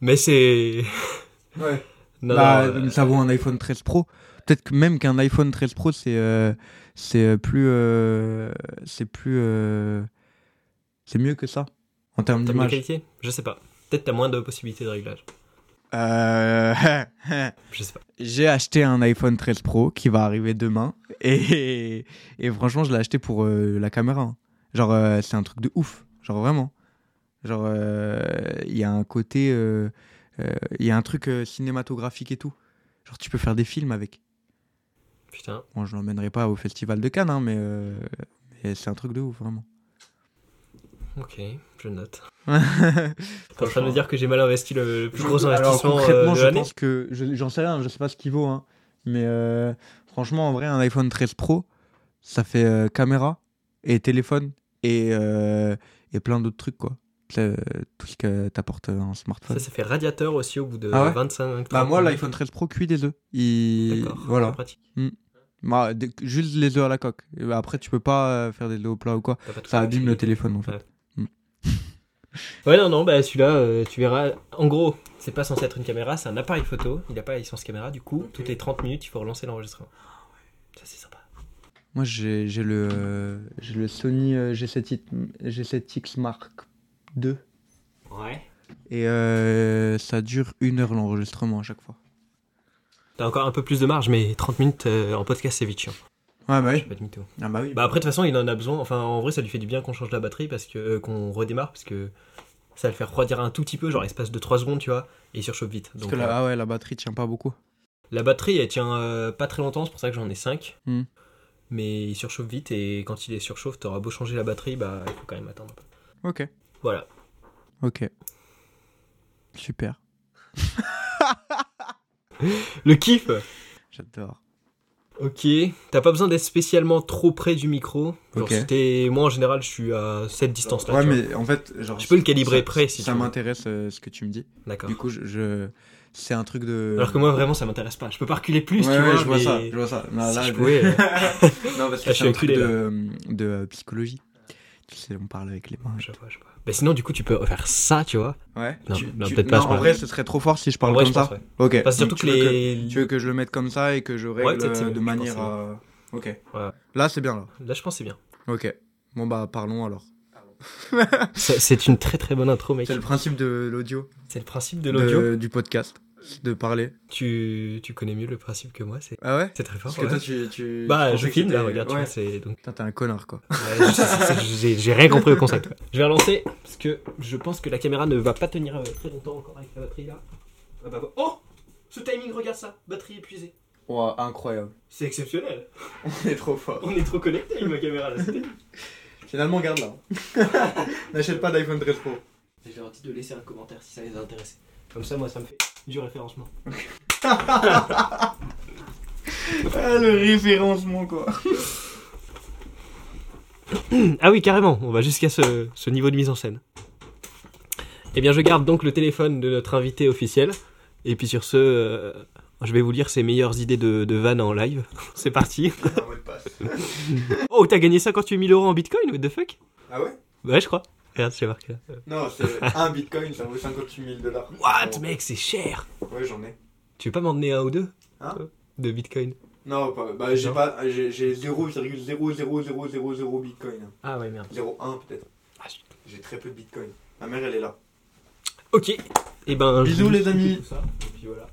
Mais c'est. Ouais. Non, Bah, euh, ça vaut un iPhone 13 Pro. Peut-être que même qu'un iPhone 13 Pro, c'est euh, c'est euh, plus. euh, c'est plus. euh, c'est mieux que ça en termes d'image. qualité Je sais pas. Peut-être t'as moins de possibilités de réglage. Euh, Je sais pas. J'ai acheté un iPhone 13 Pro qui va arriver demain. Et, et franchement, je l'ai acheté pour euh, la caméra. hein. Genre, euh, c'est un truc de ouf. Genre, vraiment. Genre, euh, il y a un côté. euh, euh, Il y a un truc euh, cinématographique et tout. Genre, tu peux faire des films avec. Putain. Bon, je l'emmènerai pas au festival de Cannes, hein, mais, euh, mais c'est un truc de ouf, vraiment. Ok, je note. T'es en train de me dire que j'ai mal investi le, le plus gros Alors, investissement euh, concrètement, de je l'année pense que je- j'en sais rien, je sais pas ce qu'il vaut, hein. mais euh, franchement, en vrai, un iPhone 13 Pro, ça fait euh, caméra et téléphone et, euh, et plein d'autres trucs, quoi. Euh, tout ce que t'apporte un smartphone. Ça, ça fait radiateur aussi au bout de Ah ouais 25 Bah, 30 moi, l'iPhone 13 Pro cuit des œufs. Il... D'accord, Voilà. pratique. Bah, dès- juste les œufs à la coque. Et bah, après, tu peux pas euh, faire des œufs au plat ou quoi. T'as pas de Ça abîme le téléphone, en fait. Ouais. Ouais, non, non, bah celui-là, euh, tu verras. En gros, c'est pas censé être une caméra, c'est un appareil photo. Il a pas la licence caméra, du coup, toutes les 30 minutes, il faut relancer l'enregistrement. Ça, c'est sympa. Moi, j'ai j'ai le, euh, j'ai le Sony euh, G7, G7X Mark II. Ouais. Et euh, ça dure une heure l'enregistrement à chaque fois. T'as encore un peu plus de marge, mais 30 minutes euh, en podcast, c'est vite chiant. Ouais, bah Je oui. sais pas de mytho. Ah bah oui. Bah après, de toute façon, il en a besoin. Enfin, en vrai, ça lui fait du bien qu'on change la batterie, parce que euh, qu'on redémarre, parce que ça va le faire refroidir un tout petit peu, genre espace de 3 secondes, tu vois, et il surchauffe vite. Parce Donc, que euh, la, ah ouais, la batterie tient pas beaucoup. La batterie, elle tient euh, pas très longtemps, c'est pour ça que j'en ai 5. Hmm. Mais il surchauffe vite et quand il est surchauffe, t'auras beau changer la batterie, bah il faut quand même attendre un peu. Ok. Voilà. Ok. Super. Le kiff J'adore. Ok. T'as pas besoin d'être spécialement trop près du micro. Genre, Ok. si t'es- Moi en général, je suis à cette distance-là. ouais, mais en fait, genre. Je peux le calibrer ça- près, si Ça tu veux. m'intéresse euh, ce que tu me dis. D'accord. Du coup, je. je- C'est un truc de. Alors que moi vraiment, ça m'intéresse pas. Je peux pas reculer plus, Ouais, tu ouais, vois. je vois ça. Je vois ça. Non, là, je je- pouvais, euh, non, parce que Là, je c'est suis un truc de euh, psychologie. Tu sais, on parle avec les mains. je vois, je vois. Sinon, du coup, tu peux faire ça, tu vois. Ouais. Non, Tu- non, tu- peut-être pas, non, en vrai, ce serait trop fort si je En parle vrai, comme je pense, ça. ouais. Ok. Parce que surtout tu que veux les. Tu veux que je le mette comme ça et que je Ouais, règle euh, de manière pense, à... Ok. Ouais. Là, c'est bien, là. Là, je pense que c'est bien. Ok. Bon, bah, parlons alors. C'est une très très bonne intro, mec. C'est le principe de l'audio. C'est le principe de l'audio. Du podcast. De parler. Tu, tu connais mieux le principe que moi, c'est Ah ouais? c'est très fort. Parce que ouais. toi, tu... tu Bah, je filme là, regarde, tu ouais. vois, c'est donc. Putain, t'es un connard, quoi. Ouais, J'ai j'ai rien compris au concept. Je vais relancer parce que je pense que la caméra ne va pas tenir euh, très longtemps encore avec la batterie là. Ah bah, oh Ce timing, regarde ça Batterie épuisée. Wow, incroyable. C'est exceptionnel. On est trop fort. On est trop connectés avec ma caméra là. c'est terrible. Finalement, garde là. N'achète pas d'iPhone 13 Pro. Leur dis de laisser un commentaire si ça les a intéressés. Comme ça, moi, ça me fait du référencement. Ah, le référencement, quoi. Ah oui, carrément, on va jusqu'à ce, ce niveau de mise en scène. Eh bien, je garde donc le téléphone de notre invité officiel. Et puis sur ce, euh, je vais vous lire ses meilleures idées de, de vannes en live. C'est parti. Passe. Oh, t'as gagné 58 000 euros en bitcoin, what the fuck? Ah ouais? Ouais, je crois. Regarde, j'ai marqué là. Non, c'est un bitcoin, ça vaut 58 000 dollars. What, mec, c'est cher Ouais, j'en ai. Tu veux pas m'en donner un ou deux Hein euh, De bitcoin Non, pas, bah j'ai pas, j'ai j'ai 0,00000 bitcoin. Ah ouais, merde. 0,1 peut-être. Ah. J'ai très peu de bitcoin. Ma mère elle est là. Ok. Et ben, je Bisous, les amis. tout ça, et puis voilà.